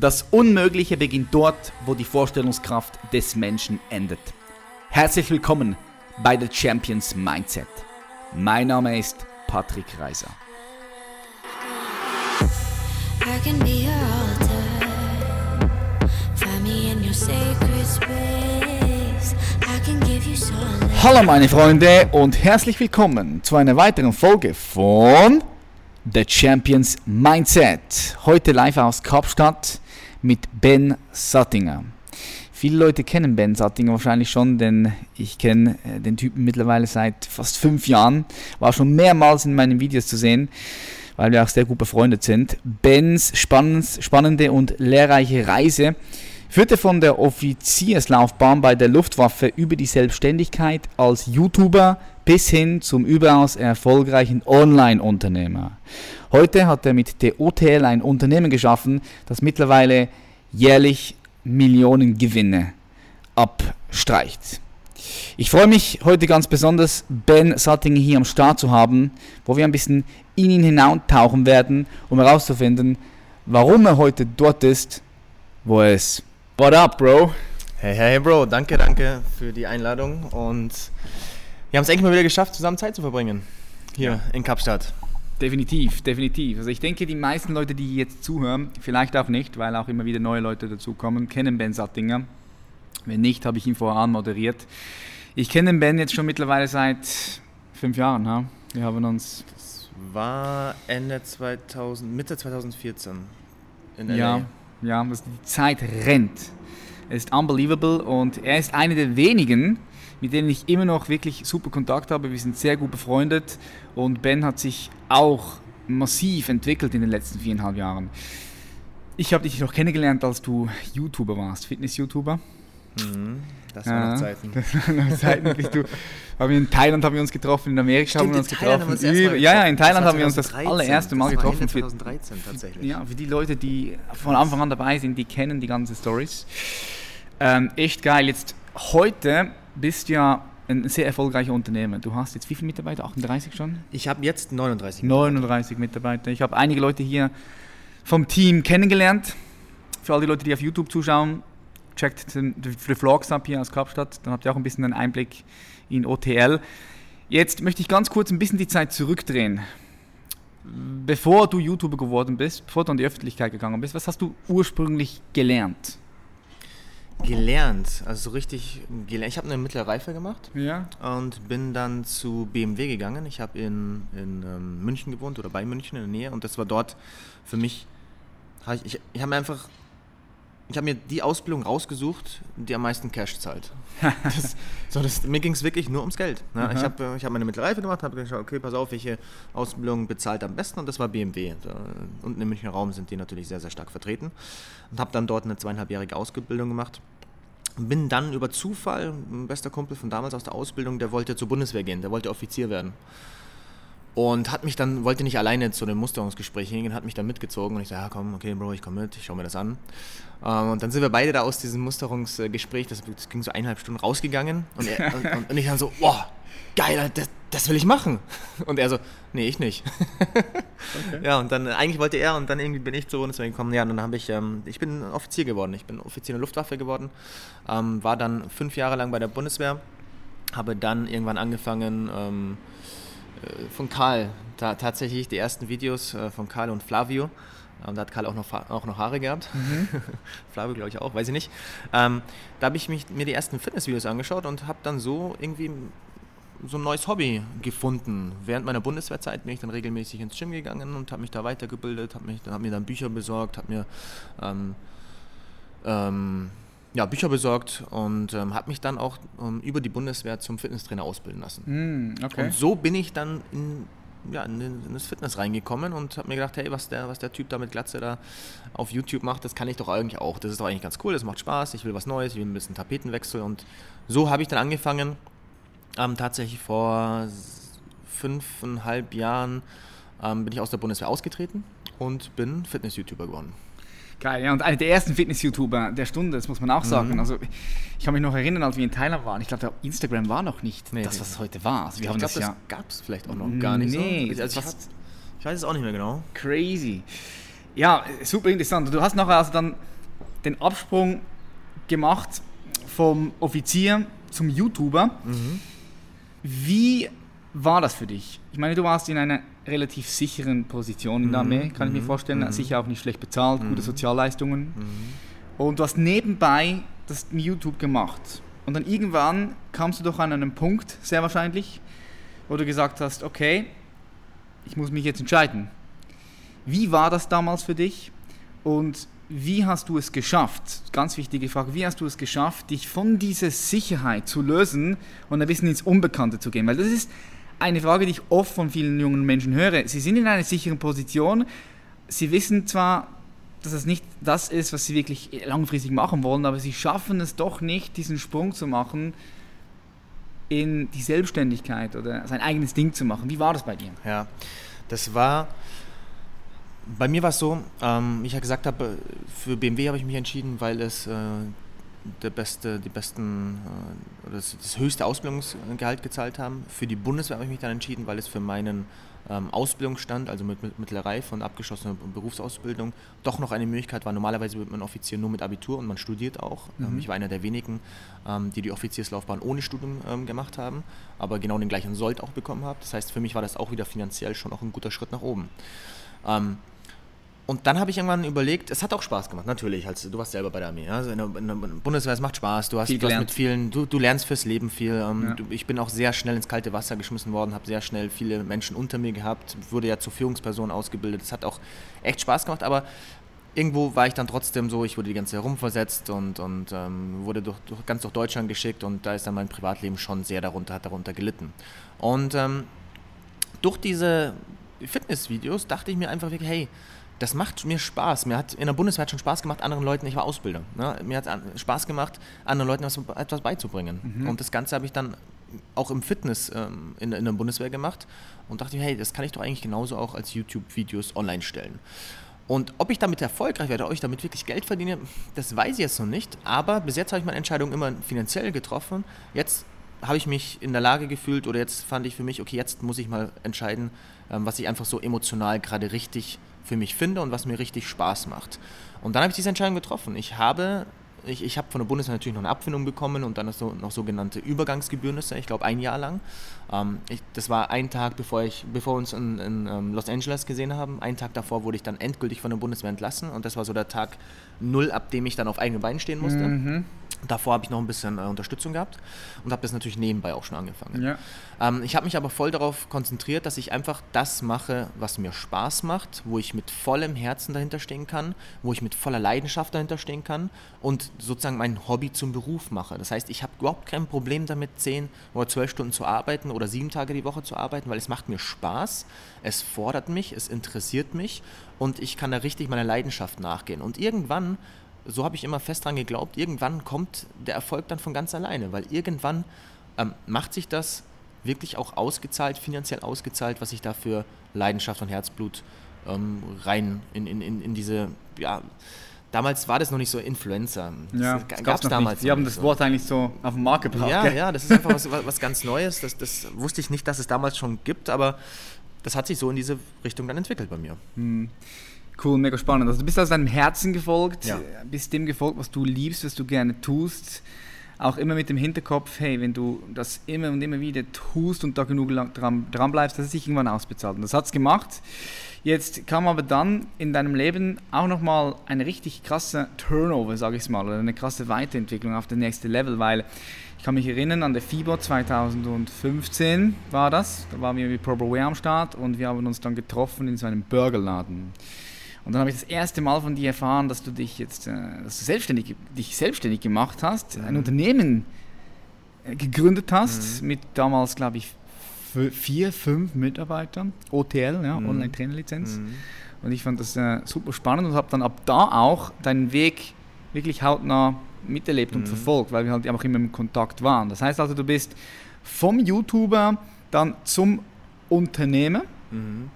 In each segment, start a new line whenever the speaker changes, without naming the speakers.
Das Unmögliche beginnt dort, wo die Vorstellungskraft des Menschen endet. Herzlich willkommen bei The Champions Mindset. Mein Name ist Patrick Reiser. Hallo meine Freunde und herzlich willkommen zu einer weiteren Folge von The Champions Mindset. Heute live aus Kapstadt mit Ben Sattinger. Viele Leute kennen Ben Sattinger wahrscheinlich schon, denn ich kenne äh, den Typen mittlerweile seit fast fünf Jahren. War schon mehrmals in meinen Videos zu sehen, weil wir auch sehr gut befreundet sind. Bens spannende und lehrreiche Reise führte von der Offizierslaufbahn bei der Luftwaffe über die Selbstständigkeit als YouTuber bis hin zum überaus erfolgreichen Online-Unternehmer. Heute hat er mit der OTL ein Unternehmen geschaffen, das mittlerweile jährlich Millionen Gewinne abstreicht. Ich freue mich heute ganz besonders, Ben Sattinger hier am Start zu haben, wo wir ein bisschen in ihn hinaustauchen werden, um herauszufinden, warum er heute dort ist, wo er ist. What up, Bro?
Hey, hey, Bro, danke, danke für die Einladung und wir haben es endlich mal wieder geschafft, zusammen Zeit zu verbringen. Hier ja. in Kapstadt.
Definitiv, definitiv. Also ich denke, die meisten Leute, die jetzt zuhören, vielleicht auch nicht, weil auch immer wieder neue Leute dazukommen, kennen Ben Sattinger. Wenn nicht, habe ich ihn vorher moderiert. Ich kenne den Ben jetzt schon mittlerweile seit fünf Jahren. Ha? Wir haben uns.
Das war Ende 2000, Mitte 2014
in LA. Ja, ja, die Zeit rennt. Es ist unbelievable und er ist einer der wenigen, mit denen ich immer noch wirklich super Kontakt habe. Wir sind sehr gut befreundet und Ben hat sich auch massiv entwickelt in den letzten viereinhalb Jahren. Ich habe dich noch kennengelernt, als du YouTuber warst, Fitness-YouTuber.
Mhm, das waren noch Zeiten. Das
waren noch Zeiten. Bist du, haben wir in Thailand haben wir uns getroffen, in Amerika Stimmt, haben wir uns getroffen. Haben wir ja, ja, in Thailand haben wir uns das allererste Mal das getroffen.
2013 tatsächlich.
Ja, für die Leute, die von Anfang an dabei sind, die kennen die ganzen Stories. Ähm, echt geil. Jetzt heute bist ja ein sehr erfolgreicher Unternehmer. Du hast jetzt wie viele Mitarbeiter? 38 schon?
Ich habe jetzt 39
Mitarbeiter. 39 Mitarbeiter. Ich habe einige Leute hier vom Team kennengelernt. Für all die Leute, die auf YouTube zuschauen, checkt die Vlogs ab hier aus Kapstadt. Dann habt ihr auch ein bisschen einen Einblick in OTL. Jetzt möchte ich ganz kurz ein bisschen die Zeit zurückdrehen. Bevor du YouTuber geworden bist, bevor du an die Öffentlichkeit gegangen bist, was hast du ursprünglich gelernt?
Gelernt, also so richtig gelernt. Ich habe eine mittlere Reife gemacht
ja.
und bin dann zu BMW gegangen. Ich habe in, in ähm, München gewohnt oder bei München in der Nähe und das war dort für mich, ich, ich, ich habe mir einfach, ich habe mir die Ausbildung rausgesucht, die am meisten Cash zahlt. das, so, das, mir ging es wirklich nur ums Geld. Ne? Ich habe ich hab meine mittlere Reife gemacht, habe geschaut, okay, pass auf, welche Ausbildung bezahlt am besten und das war BMW. Da, unten im Münchner Raum sind die natürlich sehr, sehr stark vertreten und habe dann dort eine zweieinhalbjährige Ausbildung gemacht bin dann über Zufall, ein bester Kumpel von damals aus der Ausbildung, der wollte zur Bundeswehr gehen, der wollte Offizier werden. Und hat mich dann, wollte nicht alleine zu einem Musterungsgespräch hingehen, hat mich dann mitgezogen und ich sage, ja komm, okay Bro, ich komme mit, ich schaue mir das an. Ähm, und dann sind wir beide da aus diesem Musterungsgespräch, das, das ging so eineinhalb Stunden rausgegangen und, er, und, und ich dann so, boah, geil, das, das will ich machen. Und er so, nee, ich nicht. Okay. Ja, und dann, eigentlich wollte er und dann irgendwie bin ich zur Bundeswehr gekommen. Ja, und dann habe ich, ähm, ich bin Offizier geworden. Ich bin Offizier in der Luftwaffe geworden. Ähm, war dann fünf Jahre lang bei der Bundeswehr. Habe dann irgendwann angefangen, von Karl, ta tatsächlich die ersten Videos äh, von Karl und Flavio. Und da hat Karl auch noch, auch noch Haare gehabt. Mhm. Flavio, glaube ich, auch, weiß ich nicht. Ähm, da habe ich mich, mir die ersten Fitnessvideos angeschaut und habe dann so irgendwie so ein neues Hobby gefunden. Während meiner Bundeswehrzeit bin ich dann regelmäßig ins Gym gegangen und habe mich da weitergebildet, habe hab mir dann Bücher besorgt, habe mir ähm, ähm, ja, Bücher besorgt und ähm, habe mich dann auch ähm, über die Bundeswehr zum Fitnesstrainer ausbilden lassen.
Mm, okay.
Und so bin ich dann in, ja, in, in das Fitness reingekommen und habe mir gedacht, hey, was der, was der Typ da mit Glatze da auf YouTube macht, das kann ich doch eigentlich auch. Das ist doch eigentlich ganz cool, das macht Spaß, ich will was Neues, ich will ein bisschen Tapetenwechsel und so habe ich dann angefangen, ähm, tatsächlich vor fünfeinhalb Jahren ähm, bin ich aus der Bundeswehr ausgetreten und bin Fitness-YouTuber geworden.
Geil, ja, und einer der ersten Fitness-YouTuber der Stunde, das muss man auch sagen. Mhm. Also, ich kann mich noch erinnern, als wir in Thailand waren. Ich glaube, Instagram war noch nicht nee, das, was es heute war.
Also, wir ich glaube, das, das ja gab es vielleicht auch noch gar nicht
nee,
so. Also, ich, ich weiß es auch nicht mehr genau.
Crazy. Ja, super interessant. Du hast nachher also dann den Absprung gemacht vom Offizier zum YouTuber. Mhm. Wie war das für dich? Ich meine, du warst in einer relativ sicheren Position in der Armee, mhm. kann ich mir mhm. vorstellen. Mhm. Sicher auch nicht schlecht bezahlt, gute. Sozialleistungen. Und du hast nebenbei das YouTube gemacht. Und dann irgendwann kamst du doch an einen Punkt, sehr wahrscheinlich, wo du gesagt hast, okay, ich muss mich jetzt entscheiden. Wie war das damals für dich? Und wie hast du es geschafft? Ganz wichtige Frage, wie hast du es geschafft, dich von dieser Sicherheit zu lösen und ein bisschen ins Unbekannte zu gehen? Weil das ist eine Frage, die ich oft von vielen jungen Menschen höre. Sie sind in einer sicheren Position, sie wissen zwar, dass es nicht das ist, was sie wirklich langfristig machen wollen, aber sie schaffen es doch nicht, diesen Sprung zu machen in die Selbstständigkeit oder sein eigenes Ding zu machen. Wie war das bei dir?
Ja, das war bei mir war es so, ähm, ich ja gesagt habe, für BMW habe ich mich entschieden, weil es äh, der beste, die besten äh, das, das, höchste Ausbildungsgehalt gezahlt haben. Für die Bundeswehr habe ich mich dann entschieden, weil es für meinen ähm, Ausbildungsstand, also mit, mit mittlerer Reife und abgeschlossener Berufsausbildung, doch noch eine Möglichkeit war. Normalerweise wird man Offizier nur mit Abitur und man studiert auch. Ähm, mhm. ich war einer der wenigen, ähm, die die Offizierslaufbahn ohne Studium ähm, gemacht haben, aber genau den gleichen Sold auch bekommen haben. Das heißt, für mich war das auch wieder finanziell schon auch ein guter Schritt nach oben. Und dann habe ich irgendwann überlegt, es hat auch Spaß gemacht, natürlich. Also, du warst selber bei der Armee. Also in, der, in der Bundeswehr, es macht Spaß. Du hast, du hast mit vielen, du, du, lernst fürs Leben viel. Ähm, ja. du, ich bin auch sehr schnell ins kalte Wasser geschmissen worden, habe sehr schnell viele Menschen unter mir gehabt, wurde ja zur Führungsperson ausgebildet. Es hat auch echt Spaß gemacht, aber irgendwo war ich dann trotzdem so, ich wurde die ganze Zeit herumversetzt und, und ähm, wurde durch, durch, ganz durch Deutschland geschickt und da ist dann mein Privatleben schon sehr darunter, hat darunter gelitten. Und ähm, durch diese Fitnessvideos dachte ich mir einfach wirklich, hey, das macht mir Spaß. Mir hat in der Bundeswehr hat schon Spaß gemacht, anderen Leuten, ich war Ausbilder, ne? mir hat Spaß gemacht, anderen Leuten was, etwas beizubringen. Mhm. Und das Ganze habe ich dann auch im Fitness ähm, in, in der Bundeswehr gemacht und dachte, hey, das kann ich doch eigentlich genauso auch als YouTube-Videos online stellen. Und ob ich damit erfolgreich werde, ob ich damit wirklich Geld verdiene, das weiß ich jetzt noch nicht. Aber bis jetzt habe ich meine Entscheidung immer finanziell getroffen. Jetzt habe ich mich in der Lage gefühlt oder jetzt fand ich für mich, okay, jetzt muss ich mal entscheiden, ähm, was ich einfach so emotional gerade richtig für mich finde und was mir richtig Spaß macht. Und dann habe ich diese Entscheidung getroffen. Ich habe ich, ich habe von der Bundeswehr natürlich noch eine Abfindung bekommen und dann noch sogenannte Übergangsgebühren, ich glaube ein Jahr lang. Ähm, ich, das war ein Tag, bevor, ich, bevor wir uns in, in um, ähm, Los Angeles gesehen haben. Einen Tag davor wurde ich dann endgültig von der Bundeswehr entlassen und das war so der Tag null, ab dem ich dann auf eigenen Beinen stehen musste. Mhm. Davor habe ich noch ein bisschen äh, Unterstützung gehabt und habe das natürlich nebenbei auch schon angefangen. Ja. Ähm, ich habe mich aber voll darauf konzentriert, dass ich einfach das mache, was mir Spaß macht, wo ich mit vollem Herzen dahinter stehen kann, wo ich mit voller Leidenschaft dahinter stehen kann und sozusagen mein Hobby zum Beruf mache. Das heißt, ich habe überhaupt kein Problem damit, zehn oder zwölf Stunden zu arbeiten oder sieben Tage die Woche zu arbeiten, weil es macht mir Spaß, es fordert mich, es interessiert mich und ich kann da richtig meiner Leidenschaft nachgehen. Und irgendwann so habe ich immer fest dran geglaubt, irgendwann kommt der Erfolg dann von ganz alleine, weil irgendwann ähm, macht sich das wirklich auch ausgezahlt, finanziell ausgezahlt, was ich da für Leidenschaft und Herzblut ähm, rein in, in, in, in diese, ja, damals war das noch nicht so Influencer.
Das ja, gab es damals. Sie haben das so. Wort eigentlich so auf den Markt gebracht.
Ja, ja, das ist einfach was, was ganz Neues. Das, das wusste ich nicht, dass es damals schon gibt, aber das hat sich so in diese Richtung dann entwickelt bei mir. Hm.
Cool, mega spannend. Also du bist aus deinem Herzen gefolgt, ja. bist dem gefolgt, was du liebst, was du gerne tust. Auch immer mit dem Hinterkopf, hey, wenn du das immer und immer wieder tust und da genug dran, dran bleibst, dass es sich irgendwann ausbezahlt. Und das hat es gemacht. Jetzt kam aber dann in deinem Leben auch nochmal eine richtig krasse Turnover, sage ich mal, oder eine krasse Weiterentwicklung auf das nächste Level, weil ich kann mich erinnern, an der FIBO 2015 war das, da waren wir mit ProBoWare am Start und wir haben uns dann getroffen in so einem Burgerladen. Und dann habe ich das erste Mal von dir erfahren, dass du dich jetzt äh, dass du selbstständig, dich selbstständig gemacht hast, mhm. ein Unternehmen äh, gegründet hast mhm. mit damals, glaube ich, vier, fünf Mitarbeitern, OTL, ja, mhm. Online-Trainerlizenz. Mhm. Und ich fand das äh, super spannend und habe dann ab da auch deinen Weg wirklich hautnah miterlebt und mhm. verfolgt, weil wir halt auch immer im Kontakt waren. Das heißt also, du bist vom YouTuber dann zum Unternehmer. Mhm.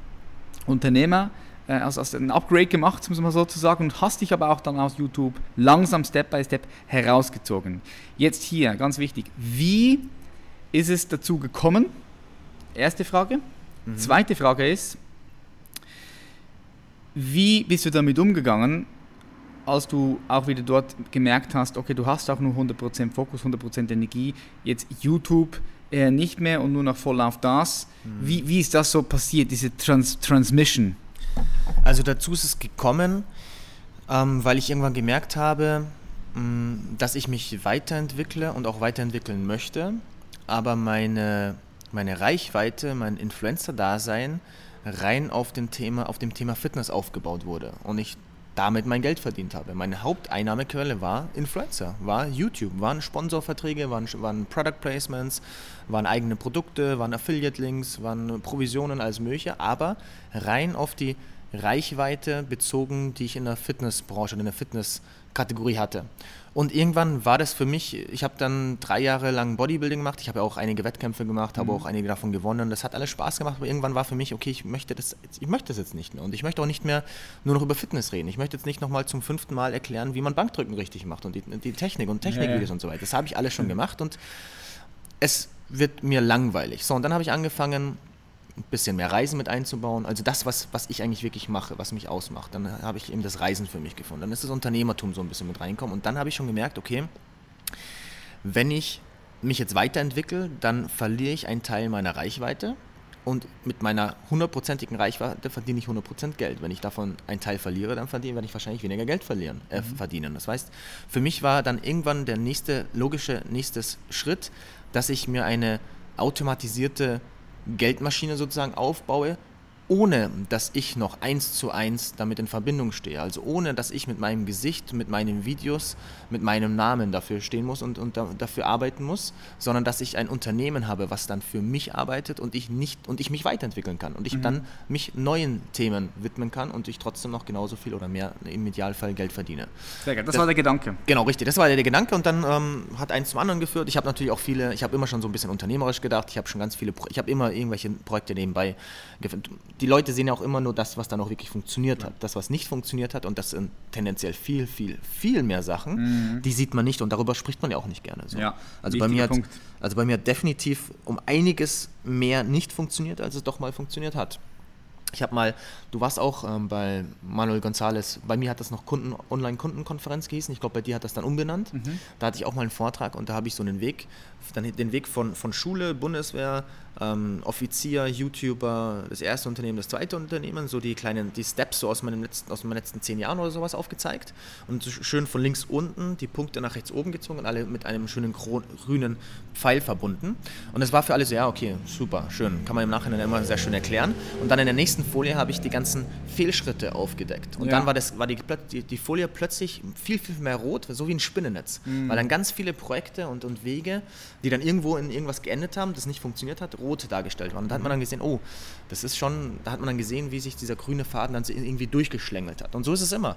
Unternehmer äh, also, also ein Upgrade gemacht, muss man sozusagen, und hast dich aber auch dann aus YouTube langsam Step by Step herausgezogen. Jetzt hier, ganz wichtig, wie ist es dazu gekommen? Erste Frage. Mhm. Zweite Frage ist, Wie bist du damit umgegangen, als du auch wieder dort gemerkt hast, okay, du hast auch nur 100% Fokus, 100% Energie, jetzt YouTube äh, nicht mehr und nur noch voll auf das. Mhm. Wie, wie ist das so passiert, diese Trans Transmission?
Also dazu ist es gekommen, ähm, weil ich irgendwann gemerkt habe, mh, mm, dass ich mich weiterentwickle und auch weiterentwickeln möchte, aber meine, meine Reichweite, mein Influencer-Dasein rein auf, den Thema, auf dem Thema Fitness aufgebaut wurde. Und ich damit mein Geld verdient habe. Meine Haupteinnahmequelle war Influencer, war YouTube, waren Sponsorverträge, waren, waren Product Placements, waren eigene Produkte, waren Affiliate-Links, waren Provisionen, alles Mögliche, aber rein auf die Reichweite bezogen, die ich in der Fitnessbranche, in der Fitnesskategorie hatte. Und irgendwann war das für mich, ich habe dann drei Jahre lang Bodybuilding gemacht, ich habe ja auch einige Wettkämpfe gemacht, habe mhm. auch einige davon gewonnen. Das hat alles Spaß gemacht, aber irgendwann war für mich, okay, ich möchte das, ich möchte das jetzt nicht mehr. Und ich möchte auch nicht mehr nur noch über Fitness reden. Ich möchte jetzt nicht nochmal zum fünften Mal erklären, wie man Bankdrücken richtig macht und die, die Technik und Technikvideos ja. und so weiter. Das habe ich alles schon gemacht und es wird mir langweilig. So, und dann habe ich angefangen, ein bisschen mehr Reisen mit einzubauen. Also das, was, was ich eigentlich wirklich mache, was mich ausmacht. Dann habe ich eben das Reisen für mich gefunden. Dann ist das Unternehmertum so ein bisschen mit reinkommen. Und dann habe ich schon gemerkt, okay, wenn ich mich jetzt weiterentwickle, dann verliere ich einen Teil meiner Reichweite. Und mit meiner hundertprozentigen Reichweite verdiene ich 100% Geld. Wenn ich davon einen Teil verliere, dann verdiene, werde ich wahrscheinlich weniger Geld verlieren, äh, mhm. verdienen. Das heißt, für mich war dann irgendwann der nächste logische nächste Schritt, dass ich mir eine automatisierte Geldmaschine sozusagen aufbaue, ohne dass ich noch eins zu eins damit in Verbindung stehe. Also ohne dass ich mit meinem Gesicht, mit meinen Videos, mit meinem Namen dafür stehen muss und, und da, dafür arbeiten muss, sondern dass ich ein Unternehmen habe, was dann für mich arbeitet und ich nicht und ich mich weiterentwickeln kann und ich mhm. dann mich neuen Themen widmen kann und ich trotzdem noch genauso viel oder mehr im Idealfall Geld verdiene.
Sehr gut, das, das war der Gedanke.
Genau, richtig, das war der Gedanke und dann ähm, hat eins zum anderen geführt. Ich habe natürlich auch viele, ich habe immer schon so ein bisschen unternehmerisch gedacht, ich habe schon ganz viele, ich habe immer irgendwelche Projekte nebenbei die Leute sehen ja auch immer nur das, was dann auch wirklich funktioniert hat. Das, was nicht funktioniert hat und das sind tendenziell viel, viel, viel mehr Sachen, mhm. die sieht man nicht und darüber spricht man ja auch nicht gerne. So. Ja, also, bei mir hat, also bei mir hat definitiv um einiges mehr nicht funktioniert, als es doch mal funktioniert hat. Ich habe mal, du warst auch ähm, bei Manuel González, bei mir hat das noch Kunden, Online-Kundenkonferenz gehießen, ich glaube, bei dir hat das dann umbenannt. Mhm. Da hatte ich auch mal einen Vortrag und da habe ich so einen Weg, dann den Weg von, von Schule, Bundeswehr, ähm, Offizier, YouTuber, das erste Unternehmen, das zweite Unternehmen, so die kleinen, die Steps so aus, meinem letzten, aus meinen letzten zehn Jahren oder sowas aufgezeigt und so schön von links unten die Punkte nach rechts oben gezogen und alle mit einem schönen grünen Pfeil verbunden. Und das war für alle so, ja, okay, super, schön, kann man im Nachhinein immer sehr schön erklären. Und dann in der nächsten Folie habe ich die ganzen Fehlschritte aufgedeckt. Und ja. dann war, das, war die, die, die, Folie plötzlich viel, viel mehr rot, so wie ein Spinnennetz, mhm. weil dann ganz viele Projekte und, und Wege, die dann irgendwo in irgendwas geendet haben, das nicht funktioniert hat, rot dargestellt waren. Und da hat man dann gesehen, oh, das ist schon, da hat man dann gesehen, wie sich dieser grüne Faden dann irgendwie durchgeschlängelt hat. Und so ist es immer.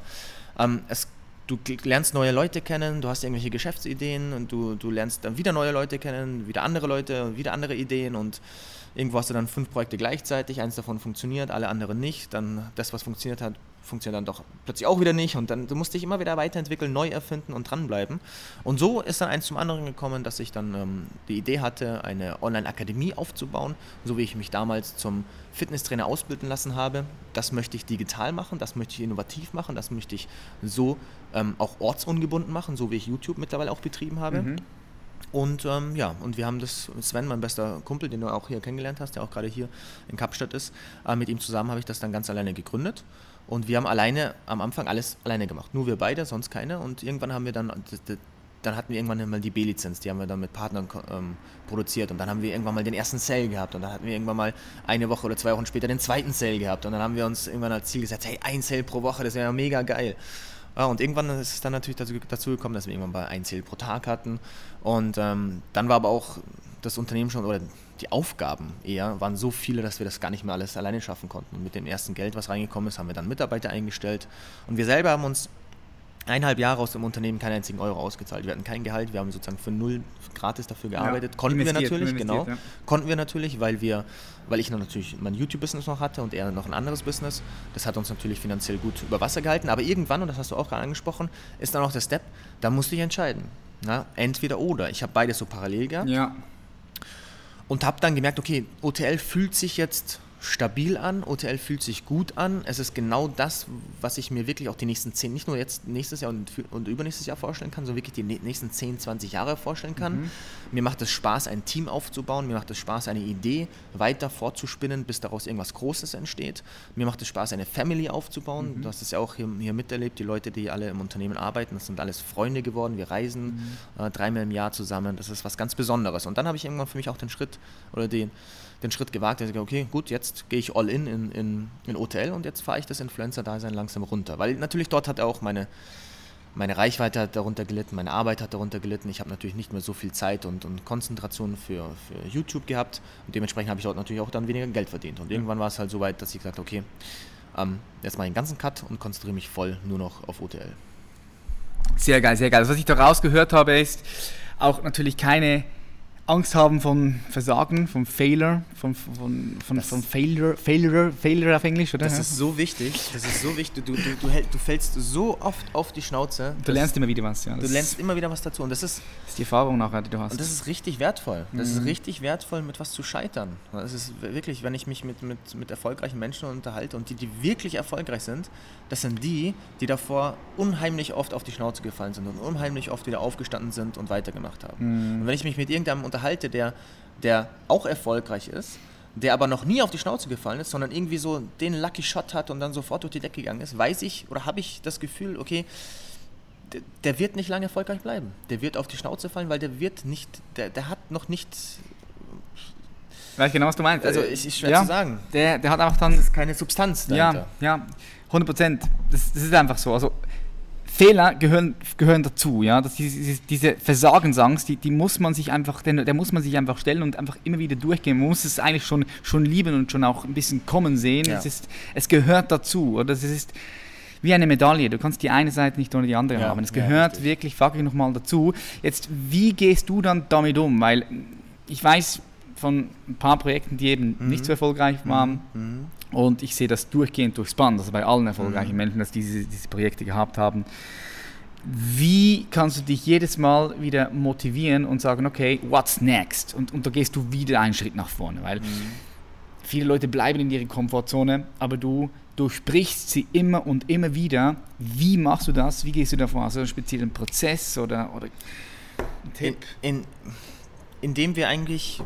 Ähm, es, du lernst neue Leute kennen, du hast irgendwelche Geschäftsideen und du, du lernst dann wieder neue Leute kennen, wieder andere Leute, wieder andere Ideen und irgendwo hast du dann fünf Projekte gleichzeitig, eins davon funktioniert, alle anderen nicht. Dann das, was funktioniert hat, funktioniert dann doch plötzlich auch wieder nicht und dann du musst dich immer wieder weiterentwickeln, neu erfinden und dranbleiben. Und so ist dann eins zum anderen gekommen, dass ich dann ähm, die Idee hatte, eine Online-Akademie aufzubauen, so wie ich mich damals zum Fitnesstrainer ausbilden lassen habe. Das möchte ich digital machen, das möchte ich innovativ machen, das möchte ich so ähm, auch ortsungebunden machen, so wie ich YouTube mittlerweile auch betrieben habe. Mhm. Und ähm, ja, und wir haben das, Sven, mein bester Kumpel, den du auch hier kennengelernt hast, der auch gerade hier in Kapstadt ist, äh, mit ihm zusammen habe ich das dann ganz alleine gegründet. Und wir haben alleine am Anfang alles alleine gemacht. Nur wir beide, sonst keine. Und irgendwann haben wir dann, dann hatten wir irgendwann mal die B-Lizenz, die haben wir dann mit Partnern ähm, produziert. Und dann haben wir irgendwann mal den ersten Sale gehabt. Und dann hatten wir irgendwann mal eine Woche oder zwei Wochen später den zweiten Sale gehabt. Und dann haben wir uns irgendwann als Ziel gesetzt, hey, ein Sale pro Woche, das wäre ja mega geil. Ja, und irgendwann ist es dann natürlich dazu, dazu, gekommen, dass wir irgendwann mal ein Sale pro Tag hatten. Und ähm, dann war aber auch das Unternehmen schon, oder die Aufgaben eher waren so viele, dass wir das gar nicht mehr alles alleine schaffen konnten. Und mit dem ersten Geld, was reingekommen ist, haben wir dann Mitarbeiter eingestellt. Und wir selber haben uns eineinhalb Jahre aus dem Unternehmen keinen einzigen Euro ausgezahlt. Wir hatten kein Gehalt, wir haben sozusagen für null gratis dafür gearbeitet. Ja, Konnten wir natürlich, genau. Ja. Konnten wir natürlich, weil wir, weil ich natürlich mein YouTube-Business noch hatte und er noch ein anderes Business. Das hat uns natürlich finanziell gut über Wasser gehalten. Aber irgendwann, und das hast du auch gerade angesprochen, ist dann auch der Step, da musste ich entscheiden. Na, entweder oder. Ich habe beides so parallel gehabt. Ja. Und habe dann gemerkt, okay, OTL fühlt sich jetzt stabil an, OTL fühlt sich gut an. Es ist genau das, was ich mir wirklich auch die nächsten zehn, nicht nur jetzt nächstes Jahr und, und übernächstes Jahr vorstellen kann, sondern wirklich die nächsten 10, 20 Jahre vorstellen kann. Mhm. Mir macht es Spaß, ein Team aufzubauen, mir macht es Spaß, eine Idee weiter fortzuspinnen, bis daraus irgendwas Großes entsteht. Mir macht es Spaß, eine Family aufzubauen. Mhm. Du hast es ja auch hier, hier, miterlebt, die Leute, die alle im Unternehmen arbeiten, das sind alles Freunde geworden. Wir reisen mhm. äh, dreimal im Jahr zusammen. Das ist was ganz Besonderes. Und dann habe ich irgendwann für mich auch den Schritt oder den den Schritt gewagt, dass ich okay, gut, jetzt gehe ich all in in, in, in OTL und jetzt fahre ich das Influencer-Dasein langsam runter. Weil natürlich dort hat auch meine, meine Reichweite hat darunter gelitten, meine Arbeit hat darunter gelitten. Ich habe natürlich nicht mehr so viel Zeit und, und Konzentration für, für YouTube gehabt und dementsprechend habe ich dort natürlich auch dann weniger Geld verdient. Und irgendwann war es halt so weit, dass ich gesagt habe, okay, ähm, jetzt mache ich einen ganzen Cut und konzentriere mich voll nur noch auf OTL.
Sehr geil, sehr geil. Also was ich da rausgehört habe, ist auch natürlich keine Angst haben von Versagen, von Failure, von, von, von, von Failure, Failure, Failure auf Englisch, oder?
Das ist so wichtig, das ist so wichtig. Du, du, du, du fällst so oft auf die Schnauze.
Du lernst immer wieder was, ja.
Du lernst immer wieder was dazu und das ist,
das ist die Erfahrung nachher, die du hast.
Und das ist richtig wertvoll. Das mhm. ist richtig wertvoll, mit was zu scheitern. Das ist wirklich, wenn ich mich mit, mit, mit erfolgreichen Menschen unterhalte und die, die wirklich erfolgreich sind, das sind die, die davor unheimlich oft auf die Schnauze gefallen sind und unheimlich oft wieder aufgestanden sind und weitergemacht haben. Mhm. Und wenn ich mich mit irgendeinem unterhalte, der, der auch erfolgreich ist, der aber noch nie auf die Schnauze gefallen ist, sondern irgendwie so den Lucky Shot hat und dann sofort durch die Decke gegangen ist, weiß ich oder habe ich das Gefühl, okay, der, der, wird nicht lange erfolgreich bleiben. Der wird auf die Schnauze fallen, weil der wird nicht, der, der hat noch nicht.
Weiß genau, was du meinst.
Also, es ist schwer ja, zu sagen.
Der, der hat auch dann.
Das ist keine Substanz
dahinter. Ja, ja, 100 Prozent. Das, das ist einfach so. Also, Fehler gehören, gehören dazu, ja. Das, diese, diese Versagensangst, die, die muss man sich einfach, der, der muss man sich einfach stellen und einfach immer wieder durchgehen. Man muss es eigentlich schon, schon lieben und schon auch ein bisschen kommen sehen. Ja. Es, ist, es gehört dazu. Oder es ist wie eine Medaille. Du kannst die eine Seite nicht ohne die andere ja, haben. Es gehört ja, wirklich fucking nochmal dazu. Jetzt, wie gehst du dann damit um? Weil ich weiß von ein paar Projekten, die eben mhm. nicht so erfolgreich waren, mhm. Und ich sehe das durchgehend durchs Band, also bei allen erfolgreichen mhm. Menschen, dass diese, diese Projekte gehabt haben. Wie kannst du dich jedes Mal wieder motivieren und sagen, okay, what's next? Und, und da gehst du wieder einen Schritt nach vorne, weil mhm. viele Leute bleiben in ihrer Komfortzone, aber du durchbrichst sie immer und immer wieder. Wie machst du das? Wie gehst du davor? Hast du einen speziellen Prozess oder, oder
einen Tipp? In, in, indem wir eigentlich,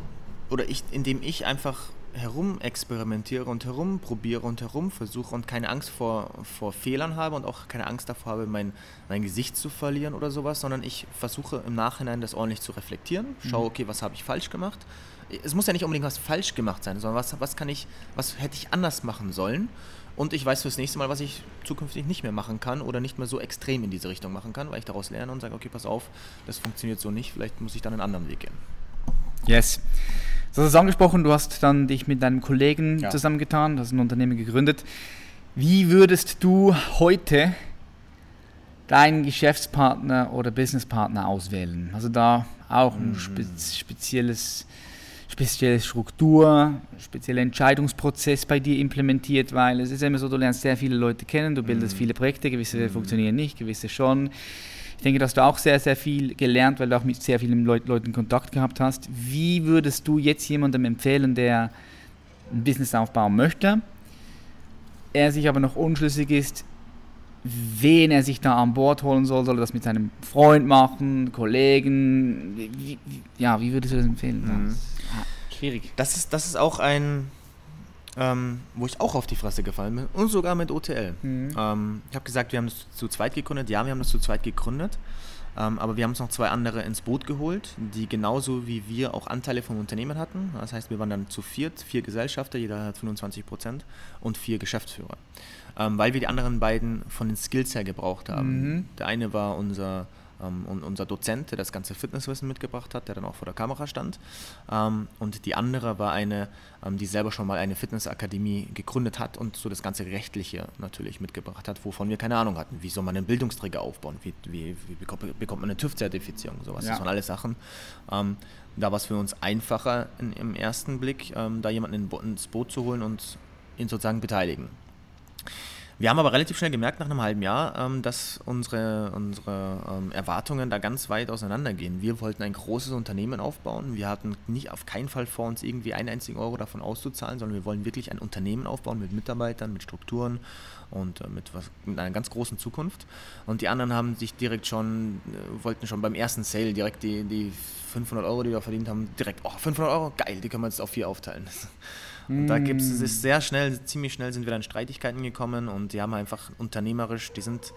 oder ich, indem ich einfach herumexperimentiere und herumprobiere und herumversuche und keine Angst vor, vor Fehlern habe und auch keine Angst davor habe, mein, mein Gesicht zu verlieren oder sowas, sondern ich versuche im Nachhinein das ordentlich zu reflektieren, schaue, mhm. okay, was habe ich falsch gemacht. Es muss ja nicht unbedingt was falsch gemacht sein, sondern was, was kann ich, was hätte ich anders machen sollen. Und ich weiß fürs nächste Mal, was ich zukünftig nicht mehr machen kann oder nicht mehr so extrem in diese Richtung machen kann, weil ich daraus lerne und sage, okay, pass auf, das funktioniert so nicht, vielleicht muss ich dann einen anderen Weg gehen.
Yes. Du hast es angesprochen, du hast dann dich mit deinem Kollegen ja. zusammengetan, du hast ein Unternehmen gegründet. Wie würdest du heute deinen Geschäftspartner oder Businesspartner auswählen? Also da auch ein mhm. spezielles, spezielle Struktur, spezieller Entscheidungsprozess bei dir implementiert, weil es ist immer so, du lernst sehr viele Leute kennen, du bildest mhm. viele Projekte, gewisse mhm. funktionieren nicht, gewisse schon. Ich denke, dass du auch sehr, sehr viel gelernt, weil du auch mit sehr vielen Leut Leuten Kontakt gehabt hast. Wie würdest du jetzt jemandem empfehlen, der ein Business aufbauen möchte, er sich aber noch unschlüssig ist, wen er sich da an Bord holen soll? Soll er das mit seinem Freund machen, Kollegen? Wie, wie, ja, wie würdest du das empfehlen? Mhm.
schwierig. Das ist, das ist auch ein ähm, wo ich auch auf die Fresse gefallen bin und sogar mit OTL. Mhm. Ähm, ich habe gesagt, wir haben das zu zweit gegründet. Ja, wir haben das zu zweit gegründet. Ähm, aber wir haben uns noch zwei andere ins Boot geholt, die genauso wie wir auch Anteile vom Unternehmen hatten. Das heißt, wir waren dann zu viert, vier Gesellschafter, jeder hat 25 Prozent und vier Geschäftsführer. Ähm, weil wir die anderen beiden von den Skills her gebraucht haben. Mhm. Der eine war unser und unser Dozent, der das ganze Fitnesswissen mitgebracht hat, der dann auch vor der Kamera stand. Ähm, und die andere war eine, ähm, die selber schon mal eine Fitnessakademie gegründet hat und so das ganze Rechtliche natürlich mitgebracht hat, wovon wir keine Ahnung hatten. Wie soll man einen Bildungsträger aufbauen? Wie, wie, wie bekommt, man eine TÜV-Zertifizierung? Sowas. Ja. Das waren alles Sachen. Ähm, da war es für uns einfacher in, im ersten Blick, ähm, da jemanden in, ins Boot zu holen und ihn sozusagen beteiligen. Wir haben aber relativ schnell gemerkt, nach einem halben Jahr, ähm, dass unsere, unsere ähm, Erwartungen da ganz weit auseinandergehen. Wir wollten ein großes Unternehmen aufbauen. Wir hatten nicht auf keinen Fall vor, uns irgendwie einen einzigen Euro davon auszuzahlen, sondern wir wollen wirklich ein Unternehmen aufbauen mit Mitarbeitern, mit Strukturen und äh, mit, was, mit einer ganz großen Zukunft. Und die anderen haben sich direkt schon, äh, wollten schon beim ersten Sale direkt die, die 500 Euro, die wir verdient haben, direkt, oh, 500 Euro, geil, die können wir jetzt auf vier aufteilen. Und da gibt es ist sehr schnell, ziemlich schnell sind wir dann Streitigkeiten gekommen und die haben einfach unternehmerisch, die sind,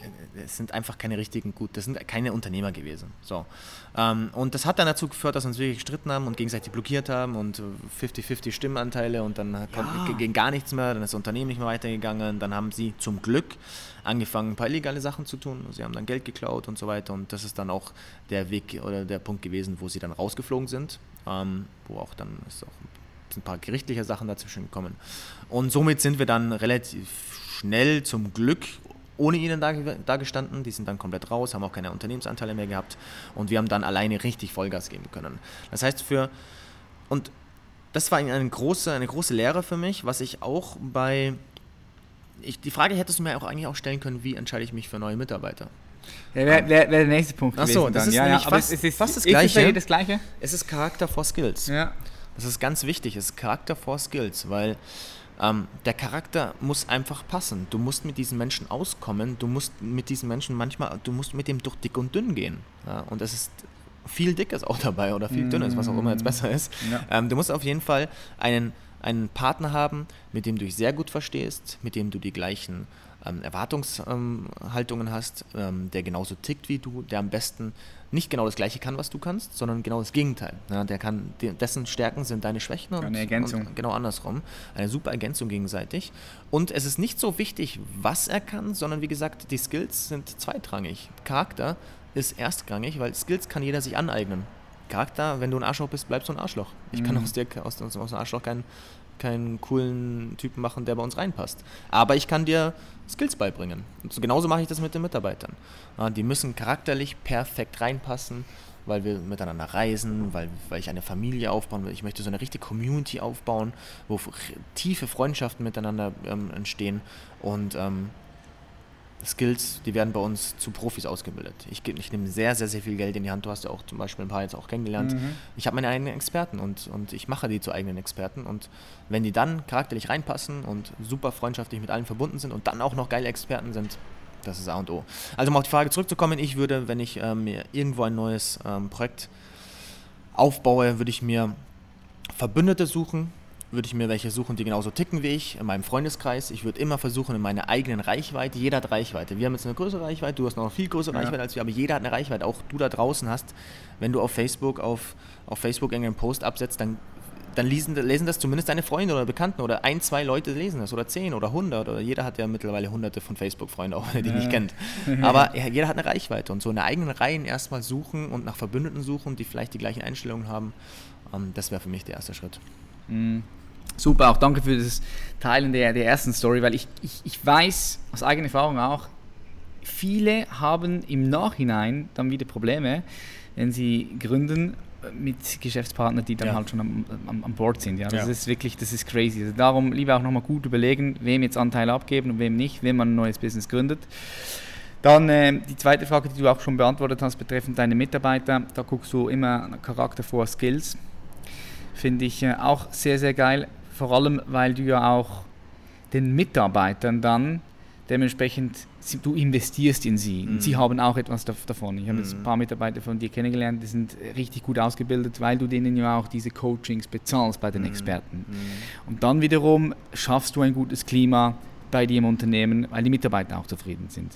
äh, es sind einfach keine richtigen gut, das sind keine Unternehmer gewesen. So. Ähm, und das hat dann dazu geführt, dass wir uns wirklich gestritten haben und gegenseitig blockiert haben und 50-50 Stimmenanteile und dann ja. ging gar nichts mehr, dann ist das Unternehmen nicht mehr weitergegangen, dann haben sie zum Glück angefangen, ein paar illegale Sachen zu tun. Sie haben dann Geld geklaut und so weiter und das ist dann auch der Weg oder der Punkt gewesen, wo sie dann rausgeflogen sind, ähm, wo auch dann ist auch ein paar gerichtliche Sachen dazwischen gekommen. Und somit sind wir dann relativ schnell zum Glück ohne ihnen da, da gestanden. Die sind dann komplett raus, haben auch keine Unternehmensanteile mehr gehabt und wir haben dann alleine richtig Vollgas geben können. Das heißt, für. Und das war eine große, eine große Lehre für mich, was ich auch bei. Ich, die Frage hättest du mir auch eigentlich auch stellen können, wie entscheide ich mich für neue Mitarbeiter?
Ja, wäre wär, wär der nächste Punkt.
Achso, das ist ja, ja, fast, es ist fast das Gleiche.
Ist das Gleiche.
Es ist Charakter vor Skills.
Ja.
Das ist ganz wichtig, es ist Charakter vor Skills, weil ähm, der Charakter muss einfach passen. Du musst mit diesen Menschen auskommen, du musst mit diesen Menschen manchmal, du musst mit dem durch dick und dünn gehen. Ja? Und es ist viel Dickes auch dabei oder viel Dünnes, was auch immer jetzt besser ist. Ja. Ähm, du musst auf jeden Fall einen, einen Partner haben, mit dem du dich sehr gut verstehst, mit dem du die gleichen ähm, Erwartungshaltungen hast, ähm, der genauso tickt wie du, der am besten nicht genau das Gleiche kann, was du kannst, sondern genau das Gegenteil. Ja, der kann, dessen Stärken sind deine Schwächen und,
Eine Ergänzung.
Und genau andersrum. Eine super Ergänzung gegenseitig. Und es ist nicht so wichtig, was er kann, sondern wie gesagt, die Skills sind zweitrangig. Charakter ist erstrangig, weil Skills kann jeder sich aneignen. Charakter, wenn du ein Arschloch bist, bleibst du ein Arschloch. Ich mhm. kann aus, dir, aus, aus, einem Arschloch kein, keinen coolen Typen machen, der bei uns reinpasst. Aber ich kann dir Skills beibringen. Und so, genauso mache ich das mit den Mitarbeitern. Die müssen charakterlich perfekt reinpassen, weil wir miteinander reisen, weil, weil ich eine Familie aufbauen will. Ich möchte so eine richtige Community aufbauen, wo tiefe Freundschaften miteinander ähm, entstehen. Und ähm, Skills, die werden bei uns zu Profis ausgebildet. Ich, ich nehme sehr, sehr, sehr viel Geld in die Hand. Du hast ja auch zum Beispiel ein paar jetzt auch kennengelernt. Mhm. Ich habe meine eigenen Experten und, und ich mache die zu eigenen Experten. Und wenn die dann charakterlich reinpassen und super freundschaftlich mit allen verbunden sind und dann auch noch geile Experten sind, das ist A und O. Also um auf die Frage zurückzukommen, ich würde, wenn ich ähm, mir irgendwo ein neues ähm, Projekt aufbaue, würde ich mir Verbündete suchen, würde ich mir welche suchen, die genauso ticken wie ich, in meinem Freundeskreis. Ich würde immer versuchen, in meiner eigenen Reichweite, jeder hat Reichweite. Wir haben jetzt eine größere Reichweite, du hast noch eine viel größere ja. Reichweite als wir, aber jeder hat eine Reichweite. Auch du da draußen hast, wenn du auf Facebook, auf, auf Facebook irgendeinen Post absetzt, dann, dann lesen, lesen das zumindest deine Freunde oder Bekannten oder ein, zwei Leute lesen das oder zehn oder hundert oder jeder hat ja mittlerweile hunderte von Facebook-Freunden, auch wenn er die ja. nicht kennt. Aber ja, jeder hat eine Reichweite und so in eigenen Reihen erstmal suchen und nach Verbündeten suchen, die vielleicht die gleichen Einstellungen haben, das wäre für mich der erste Schritt.
Mhm. Super, auch danke für das Teilen der, der ersten Story, weil ich, ich, ich weiß aus eigener Erfahrung auch, viele haben im Nachhinein dann wieder Probleme, wenn sie gründen mit Geschäftspartnern, die dann ja. halt schon am, am, am Board sind. Ja, das ja. ist wirklich, das ist crazy. Also darum lieber auch nochmal gut überlegen, wem jetzt Anteile abgeben und wem nicht, wenn man ein neues Business gründet. Dann äh, die zweite Frage, die du auch schon beantwortet hast, betreffend deine Mitarbeiter. Da guckst du immer Charakter vor Skills. Finde ich äh, auch sehr, sehr geil. Vor allem, weil du ja auch den Mitarbeitern dann dementsprechend, du investierst in sie. Mhm. Und sie haben auch etwas davon. Ich habe jetzt ein mhm. paar Mitarbeiter von dir kennengelernt, die sind richtig gut ausgebildet, weil du denen ja auch diese Coachings bezahlst bei den mhm. Experten. Mhm. Und dann wiederum schaffst du ein gutes Klima bei dir im Unternehmen, weil die Mitarbeiter auch zufrieden sind.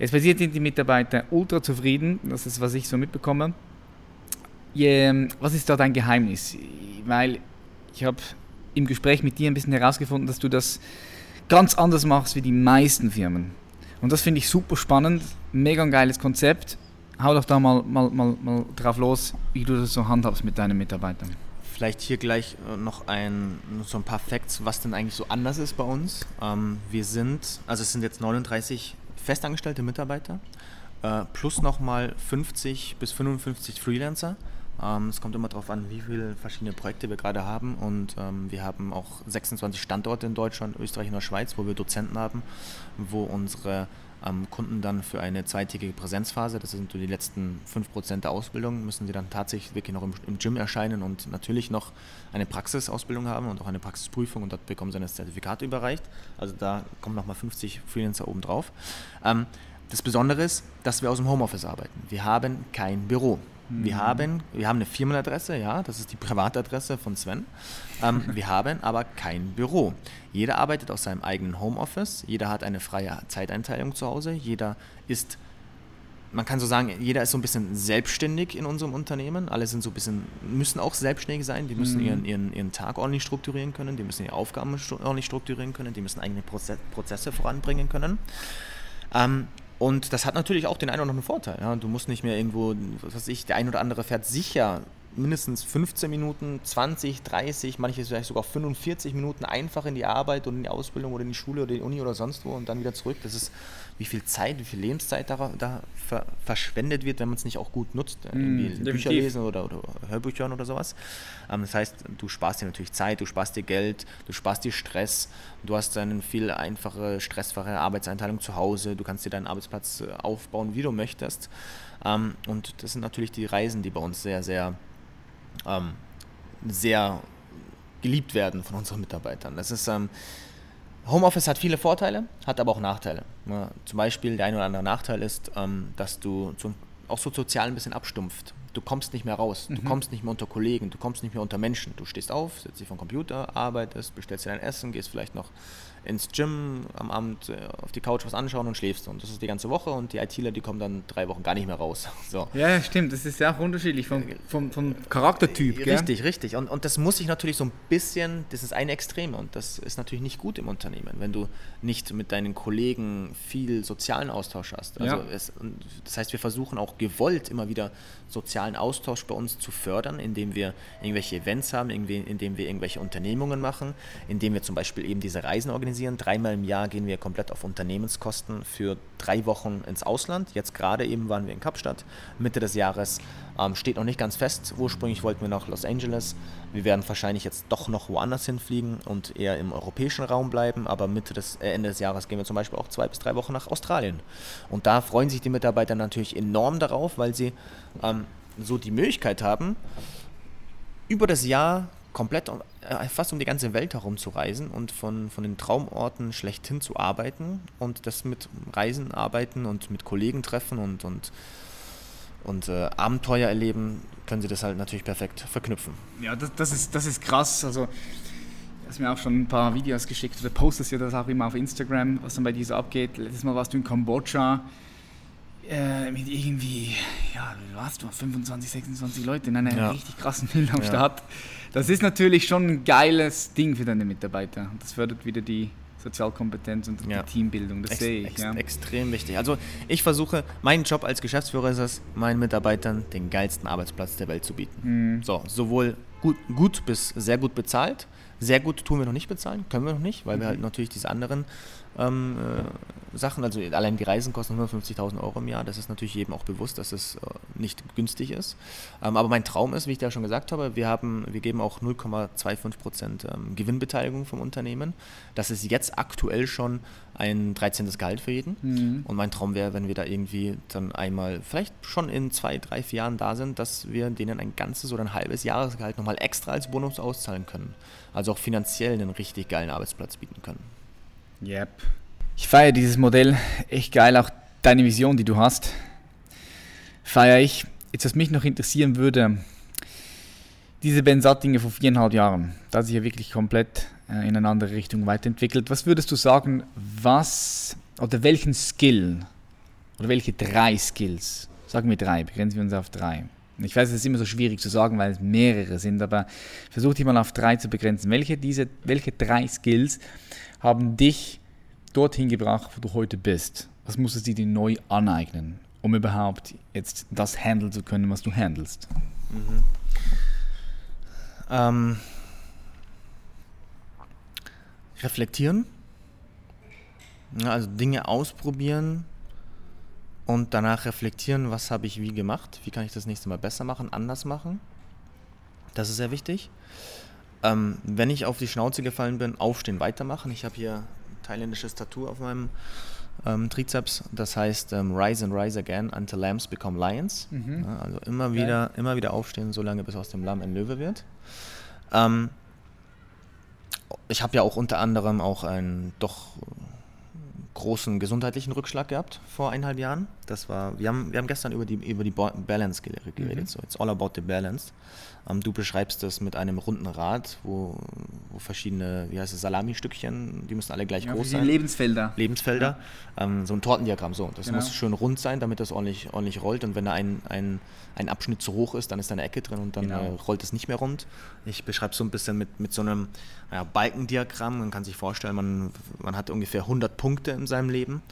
Es passiert sind die Mitarbeiter ultra zufrieden, das ist, was ich so mitbekomme. Je, was ist da dein Geheimnis? Weil ich habe im Gespräch mit dir ein bisschen herausgefunden, dass du das ganz anders machst wie die meisten Firmen. Und das finde ich super spannend, mega ein geiles Konzept. Hau doch da mal, mal, mal, mal drauf los, wie du das so handhabst mit deinen Mitarbeitern.
Vielleicht hier gleich äh, noch ein, so ein paar Facts, was denn eigentlich so anders ist bei uns. Ähm, wir sind, also es sind jetzt 39 festangestellte Mitarbeiter, äh, plus nochmal 50 bis 55 Freelancer. Ähm, es kommt immer darauf an, wie viele verschiedene Projekte wir gerade haben. Und ähm, wir haben auch 26 Standorte in Deutschland, Österreich und der Schweiz, wo wir Dozenten haben, wo unsere ähm, Kunden dann für eine zweitägige Präsenzphase, das sind so die letzten 5% der Ausbildung, müssen sie dann tatsächlich wirklich noch im, im Gym erscheinen und natürlich noch eine Praxisausbildung haben und auch eine Praxisprüfung und dort bekommen sie ein Zertifikat überreicht. Also da kommen nochmal 50 Freelancer oben drauf. Ähm, das Besondere ist, dass wir aus dem Homeoffice arbeiten. Wir haben kein Büro. Wir, mhm. haben, wir haben eine Firmenadresse, ja, das ist die Privatadresse von Sven. Ähm, wir haben aber kein Büro. Jeder arbeitet aus seinem eigenen Homeoffice, jeder hat eine freie Zeiteinteilung zu Hause, jeder ist, man kann so sagen, jeder ist so ein bisschen selbstständig in unserem Unternehmen. Alle sind so ein bisschen, müssen auch selbstständig sein, die müssen mhm. ihren, ihren, ihren Tag ordentlich strukturieren können, die müssen ihre Aufgaben ordentlich strukturieren können, die müssen eigene Prozesse voranbringen können. Ähm, und das hat natürlich auch den einen oder anderen Vorteil. Ja. Du musst nicht mehr irgendwo, was weiß ich, der ein oder andere fährt sicher mindestens 15 Minuten, 20, 30, manche vielleicht sogar 45 Minuten einfach in die Arbeit und in die Ausbildung oder in die Schule oder in die Uni oder sonst wo und dann wieder zurück. Das ist, wie viel Zeit, wie viel Lebenszeit da, da ver verschwendet wird, wenn man es nicht auch gut nutzt. Mm, Bücher lesen oder, oder Hörbücher oder sowas. Ähm, das heißt, du sparst dir natürlich Zeit, du sparst dir Geld, du sparst dir Stress, du hast eine viel einfache, stressfreie Arbeitseinteilung zu Hause, du kannst dir deinen Arbeitsplatz äh, aufbauen, wie du möchtest. Ähm, und das sind natürlich die Reisen, die bei uns sehr, sehr ähm, sehr geliebt werden von unseren Mitarbeitern. Das ist, ähm, Homeoffice hat viele Vorteile, hat aber auch Nachteile. Ja, zum Beispiel der ein oder andere Nachteil ist, ähm, dass du zum, auch so sozial ein bisschen abstumpft. Du kommst nicht mehr raus, du mhm. kommst nicht mehr unter Kollegen, du kommst nicht mehr unter Menschen. Du stehst auf, setzt dich vom Computer, arbeitest, bestellst dir dein Essen, gehst vielleicht noch ins Gym am Abend äh, auf die Couch was anschauen und schläfst. Und das ist die ganze Woche und die ITler, die kommen dann drei Wochen gar nicht mehr raus. So.
Ja, stimmt. Das ist ja auch unterschiedlich vom, vom, vom Charaktertyp.
Richtig, gell? richtig. Und, und das muss sich natürlich so ein bisschen, das ist eine Extreme und das ist natürlich nicht gut im Unternehmen, wenn du nicht mit deinen Kollegen viel sozialen Austausch hast. Also ja. es, das heißt, wir versuchen auch gewollt immer wieder sozialen Austausch bei uns zu fördern, indem wir irgendwelche Events haben, indem wir irgendwelche Unternehmungen machen, indem wir zum Beispiel eben diese Reisen organisieren. Dreimal im Jahr gehen wir komplett auf Unternehmenskosten für drei Wochen ins Ausland. Jetzt gerade eben waren wir in Kapstadt. Mitte des Jahres ähm, steht noch nicht ganz fest. Ursprünglich wollten wir nach Los Angeles. Wir werden wahrscheinlich jetzt doch noch woanders hinfliegen und eher im europäischen Raum bleiben. Aber Mitte des, äh, Ende des Jahres gehen wir zum Beispiel auch zwei bis drei Wochen nach Australien. Und da freuen sich die Mitarbeiter natürlich enorm darauf, weil sie ähm, so die Möglichkeit haben, über das Jahr komplett äh, fast um die ganze Welt herum zu reisen und von, von den Traumorten schlechthin zu arbeiten und das mit Reisen arbeiten und mit Kollegen treffen und, und, und äh, Abenteuer erleben, können sie das halt natürlich perfekt verknüpfen.
Ja, das, das, ist, das ist krass. Also, du hast mir auch schon ein paar Videos geschickt oder postest ja das auch immer auf Instagram, was dann bei dir so abgeht. Letztes Mal warst du in Kambodscha äh, mit irgendwie, ja, du warst du 25, 26 Leute in einer ja. richtig krassen Bildungsstadt. Ja. Das ist natürlich schon ein geiles Ding für deine Mitarbeiter. Das fördert wieder die Sozialkompetenz und ja. die Teambildung. Das ex sehe ich.
Ja. Extrem wichtig. Also ich versuche, mein Job als Geschäftsführer ist es, meinen Mitarbeitern den geilsten Arbeitsplatz der Welt zu bieten. Mhm. So, sowohl gut, gut bis sehr gut bezahlt. Sehr gut tun wir noch nicht bezahlen, können wir noch nicht, weil mhm. wir halt natürlich diese anderen ähm, äh, Sachen. Also allein die Reisen kosten 150.000 Euro im Jahr. Das ist natürlich jedem auch bewusst, dass es äh, nicht günstig ist. Ähm, aber mein Traum ist, wie ich da schon gesagt habe, wir, haben, wir geben auch 0,25 Prozent ähm, Gewinnbeteiligung vom Unternehmen. Das ist jetzt aktuell schon ein 13. Gehalt für jeden. Mhm. Und mein Traum wäre, wenn wir da irgendwie dann einmal, vielleicht schon in zwei, drei, vier Jahren da sind, dass wir denen ein ganzes oder ein halbes Jahresgehalt nochmal extra als Bonus auszahlen können. Also auch finanziell einen richtig geilen Arbeitsplatz bieten können.
Yep. Ich feiere dieses Modell echt geil, auch deine Vision, die du hast. Feiere ich. Jetzt, was mich noch interessieren würde, diese Ben Sattinger vor viereinhalb Jahren, da hat sich ja wirklich komplett äh, in eine andere Richtung weiterentwickelt. Was würdest du sagen, was oder welchen Skill oder welche drei Skills, sagen wir drei, begrenzen wir uns auf drei. Ich weiß, es ist immer so schwierig zu sagen, weil es mehrere sind, aber versuch dich mal auf drei zu begrenzen. Welche, diese, welche drei Skills haben dich dorthin gebracht, wo du heute bist? Was musstest du dir neu aneignen, um überhaupt jetzt das handeln zu können, was du handelst? Mhm.
Ähm, reflektieren, also Dinge ausprobieren und danach reflektieren, was habe ich wie gemacht, wie kann ich das nächste Mal besser machen, anders machen. Das ist sehr wichtig. Ähm, wenn ich auf die Schnauze gefallen bin, aufstehen, weitermachen. Ich habe hier ein thailändisches Tattoo auf meinem ähm, Trizeps. Das heißt ähm, Rise and Rise Again until Lambs become Lions. Mhm. Ja, also immer wieder, immer wieder aufstehen, solange bis aus dem Lamm ein Löwe wird. Ähm, ich habe ja auch unter anderem auch einen doch großen gesundheitlichen Rückschlag gehabt vor eineinhalb Jahren. Das war, wir haben, wir haben gestern über die, über die Balance geredet. Mhm. So, it's all about the balance. Ähm, du beschreibst das mit einem runden Rad, wo, wo verschiedene, wie heißt es, Salami-Stückchen, die müssen alle gleich ja, groß sein.
Lebensfelder.
Lebensfelder. Ja. Ähm, so ein Tortendiagramm, so. Das genau. muss schön rund sein, damit das ordentlich, ordentlich rollt. Und wenn da ein, ein, ein Abschnitt zu hoch ist, dann ist da eine Ecke drin und dann genau. äh, rollt es nicht mehr rund. Ich beschreibe es so ein bisschen mit, mit so einem ja, Balkendiagramm. Man kann sich vorstellen, man, man hat ungefähr 100 Punkte in seinem Leben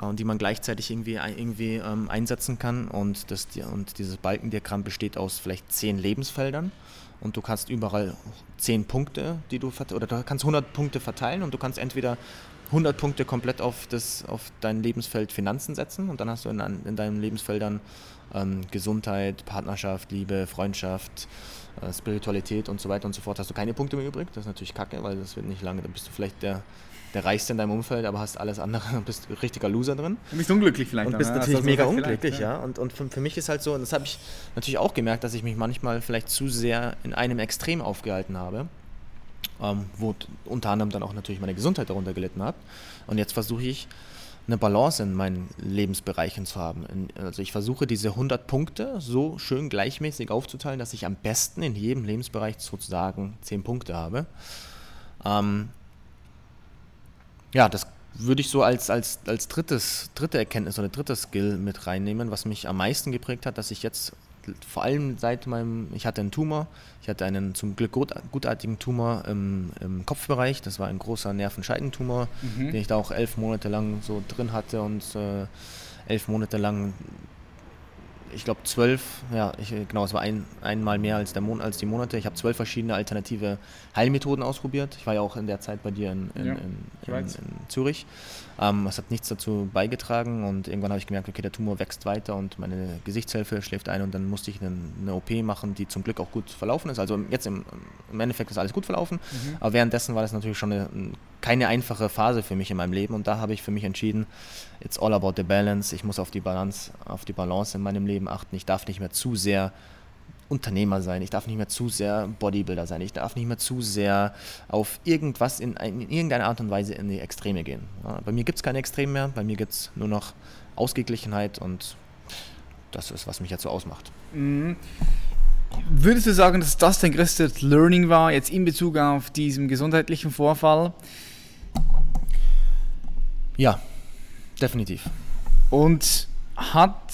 äh, die man gleichzeitig irgendwie, irgendwie ähm, einsetzen kann. Und, das, und dieses Balkendiagramm besteht aus vielleicht zehn Lebensfeldern und du kannst überall zehn Punkte, die du oder du kannst 100 Punkte verteilen und du kannst entweder 100 Punkte komplett auf, das, auf dein Lebensfeld Finanzen setzen und dann hast du in, in deinen Lebensfeldern ähm, Gesundheit, Partnerschaft, Liebe, Freundschaft, äh, Spiritualität und so weiter und so fort. Hast du keine Punkte mehr übrig? Das ist natürlich kacke, weil das wird nicht lange, dann bist du vielleicht der der Reichste in deinem Umfeld, aber hast alles andere und bist richtiger Loser drin.
Du bist unglücklich vielleicht.
Und bist auch, natürlich mega unglücklich, ja. ja. Und, und für, für, mich ist halt so, und das habe ich natürlich auch gemerkt, dass ich mich manchmal vielleicht zu sehr in einem Extrem aufgehalten habe, ähm, wo unter anderem dann auch natürlich meine Gesundheit darunter gelitten hat. Und jetzt versuche ich, eine Balance in meinen Lebensbereichen zu haben. Also ich versuche diese 100 Punkte so schön gleichmäßig aufzuteilen, dass ich am besten in jedem Lebensbereich sozusagen 10 Punkte habe. Ähm, ja, das würde ich so als, als, als drittes, dritte Erkenntnis oder drittes Skill mit reinnehmen, was mich am meisten geprägt hat, dass ich jetzt vor allem seit meinem, ich hatte einen Tumor, ich hatte einen zum Glück gut, gutartigen Tumor im, im Kopfbereich, das war ein großer Nervenscheidentumor, mhm. den ich da auch elf Monate lang so drin hatte und äh, elf Monate lang ich glaube zwölf, ja, ich, genau, es war ein, einmal mehr als, der Mon als die Monate. Ich habe zwölf verschiedene alternative Heilmethoden ausprobiert. Ich war ja auch in der Zeit bei dir in, in, ja, in, in Zürich. Ähm, es hat nichts dazu beigetragen und irgendwann habe ich gemerkt, okay, der Tumor wächst weiter und meine Gesichtshilfe schläft ein und dann musste ich eine, eine OP machen, die zum Glück auch gut verlaufen ist. Also jetzt im, im Endeffekt ist alles gut verlaufen, mhm. aber währenddessen war das natürlich schon eine, keine einfache Phase für mich in meinem Leben und da habe ich für mich entschieden, it's all about the balance. Ich muss auf die Balance, auf die Balance in meinem Leben achten. Ich darf nicht mehr zu sehr Unternehmer sein, ich darf nicht mehr zu sehr Bodybuilder sein, ich darf nicht mehr zu sehr auf irgendwas in, in irgendeiner Art und Weise in die Extreme gehen. Bei mir gibt es keine Extreme mehr, bei mir gibt es nur noch Ausgeglichenheit und das ist, was mich jetzt so ausmacht. Mhm.
Würdest du sagen, dass das dein größtes Learning war, jetzt in Bezug auf diesen gesundheitlichen Vorfall?
Ja, definitiv.
Und hat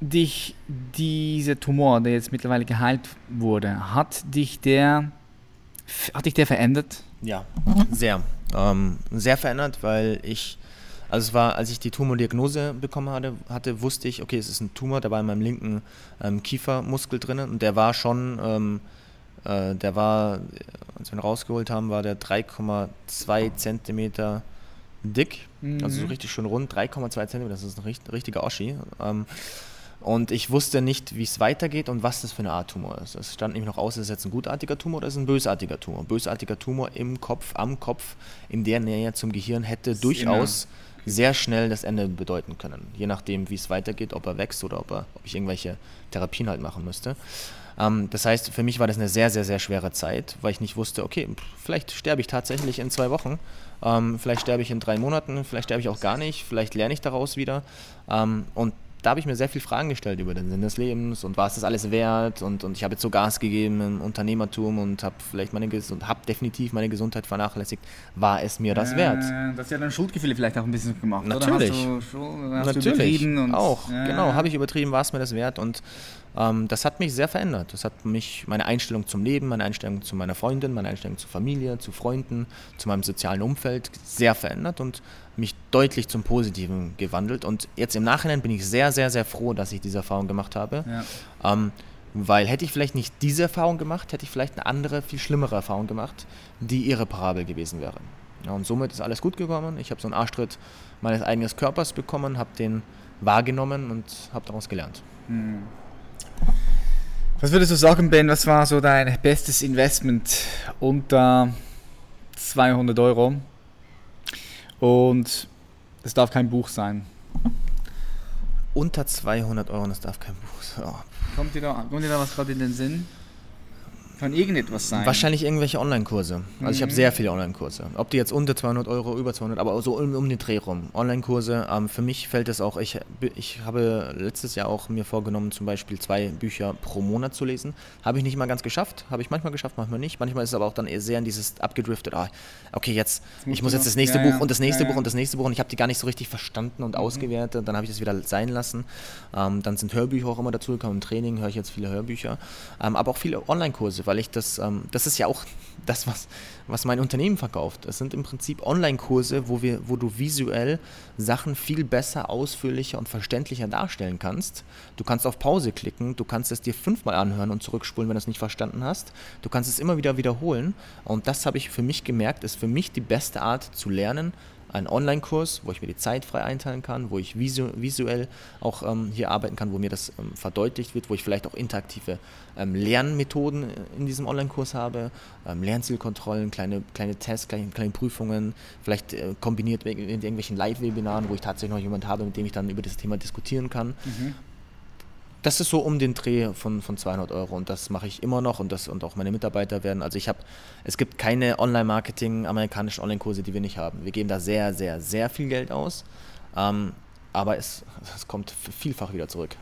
dich dieser Tumor, der jetzt mittlerweile geheilt wurde, hat dich der, hat dich der verändert?
Ja, sehr. Ähm, sehr verändert, weil ich, also es war, als ich die Tumordiagnose bekommen hatte, hatte, wusste ich, okay, es ist ein Tumor, der war in meinem linken ähm, Kiefermuskel drinnen und der war schon, ähm, äh, der war, als wir ihn rausgeholt haben, war der 3,2 Zentimeter dick, mhm. also so mhm. richtig schön rund, 3,2 Zentimeter, das ist ein richtiger Oschi. Ähm, und ich wusste nicht, wie es weitergeht und was das für eine Art Tumor ist. Es stand nämlich noch aus, ist es jetzt ein gutartiger Tumor oder ist es ein bösartiger Tumor. Bösartiger Tumor im Kopf, am Kopf, in der Nähe zum Gehirn hätte durchaus sehr schnell das Ende bedeuten können. Je nachdem, wie es weitergeht, ob er wächst oder ob, er, ob ich irgendwelche Therapien halt machen müsste. Ähm, das heißt, für mich war das eine sehr, sehr, sehr schwere Zeit, weil ich nicht wusste, okay, vielleicht sterbe ich tatsächlich in zwei Wochen, ähm, vielleicht sterbe ich in drei Monaten, vielleicht sterbe ich auch gar nicht, vielleicht lerne ich daraus wieder. Ähm, und da habe ich mir sehr viele Fragen gestellt über den Sinn des Lebens und war es das alles wert und, und ich habe jetzt so Gas gegeben im Unternehmertum und habe vielleicht meine und habe definitiv meine Gesundheit vernachlässigt. War es mir das äh, wert?
Das hat ja dann Schuldgefühle vielleicht auch ein bisschen gemacht.
Natürlich. Oder hast du, hast Natürlich. Auch. Ja. Genau, habe ich übertrieben, war es mir das wert und das hat mich sehr verändert. Das hat mich, meine Einstellung zum Leben, meine Einstellung zu meiner Freundin, meine Einstellung zur Familie, zu Freunden, zu meinem sozialen Umfeld sehr verändert und mich deutlich zum Positiven gewandelt. Und jetzt im Nachhinein bin ich sehr, sehr, sehr froh, dass ich diese Erfahrung gemacht habe. Ja. Ähm, weil hätte ich vielleicht nicht diese Erfahrung gemacht, hätte ich vielleicht eine andere, viel schlimmere Erfahrung gemacht, die irreparabel gewesen wäre. Ja, und somit ist alles gut gekommen. Ich habe so einen Arschtritt meines eigenen Körpers bekommen, habe den wahrgenommen und habe daraus gelernt. Mhm.
Was würdest du sagen, Ben, was war so dein bestes Investment unter 200 Euro? Und es darf kein Buch sein.
Unter 200 Euro und es darf kein Buch sein. Oh.
Kommt, dir da, kommt dir da was gerade in den Sinn? Kann irgendetwas sein.
Wahrscheinlich irgendwelche Online-Kurse. Also mhm. ich habe mhm. sehr viele Online-Kurse. Ob die jetzt unter 200 Euro, über 200, aber so um, um den Dreh rum. Online-Kurse. Ähm, für mich fällt es auch, ich, ich habe letztes Jahr auch mir vorgenommen, zum Beispiel zwei Bücher pro Monat zu lesen. Habe ich nicht mal ganz geschafft. Habe ich manchmal geschafft, manchmal nicht. Manchmal ist es aber auch dann eher sehr in dieses abgedriftet. Ah, okay, jetzt, ich muss jetzt das nächste ja, Buch ja. und das nächste ja, Buch und das nächste Buch und ich habe die gar nicht so richtig verstanden und mhm. ausgewertet. Dann habe ich das wieder sein lassen. Ähm, dann sind Hörbücher auch immer dazugekommen. Im Training höre ich jetzt viele Hörbücher. Ähm, aber auch viele Online-Kurse, weil ich das ähm, das ist ja auch das, was, was mein Unternehmen verkauft. Es sind im Prinzip Online-Kurse, wo, wo du visuell Sachen viel besser, ausführlicher und verständlicher darstellen kannst. Du kannst auf Pause klicken, du kannst es dir fünfmal anhören und zurückspulen, wenn du es nicht verstanden hast. Du kannst es immer wieder wiederholen. Und das habe ich für mich gemerkt, ist für mich die beste Art zu lernen, einen Online-Kurs, wo ich mir die Zeit frei einteilen kann, wo ich visu visuell auch ähm, hier arbeiten kann, wo mir das ähm, verdeutlicht wird, wo ich vielleicht auch interaktive ähm, Lernmethoden in diesem Online-Kurs habe, ähm, Lernzielkontrollen, kleine, kleine Tests, kleine, kleine Prüfungen, vielleicht äh, kombiniert mit, mit irgendwelchen Live-Webinaren, wo ich tatsächlich noch jemanden habe, mit dem ich dann über das Thema diskutieren kann. Mhm das ist so um den Dreh von, von 200 Euro und das mache ich immer noch und das und auch meine Mitarbeiter werden. Also ich habe, es gibt keine Online-Marketing, amerikanischen Online-Kurse, die wir nicht haben. Wir geben da sehr, sehr, sehr viel Geld aus, ähm, aber es, es kommt vielfach wieder zurück.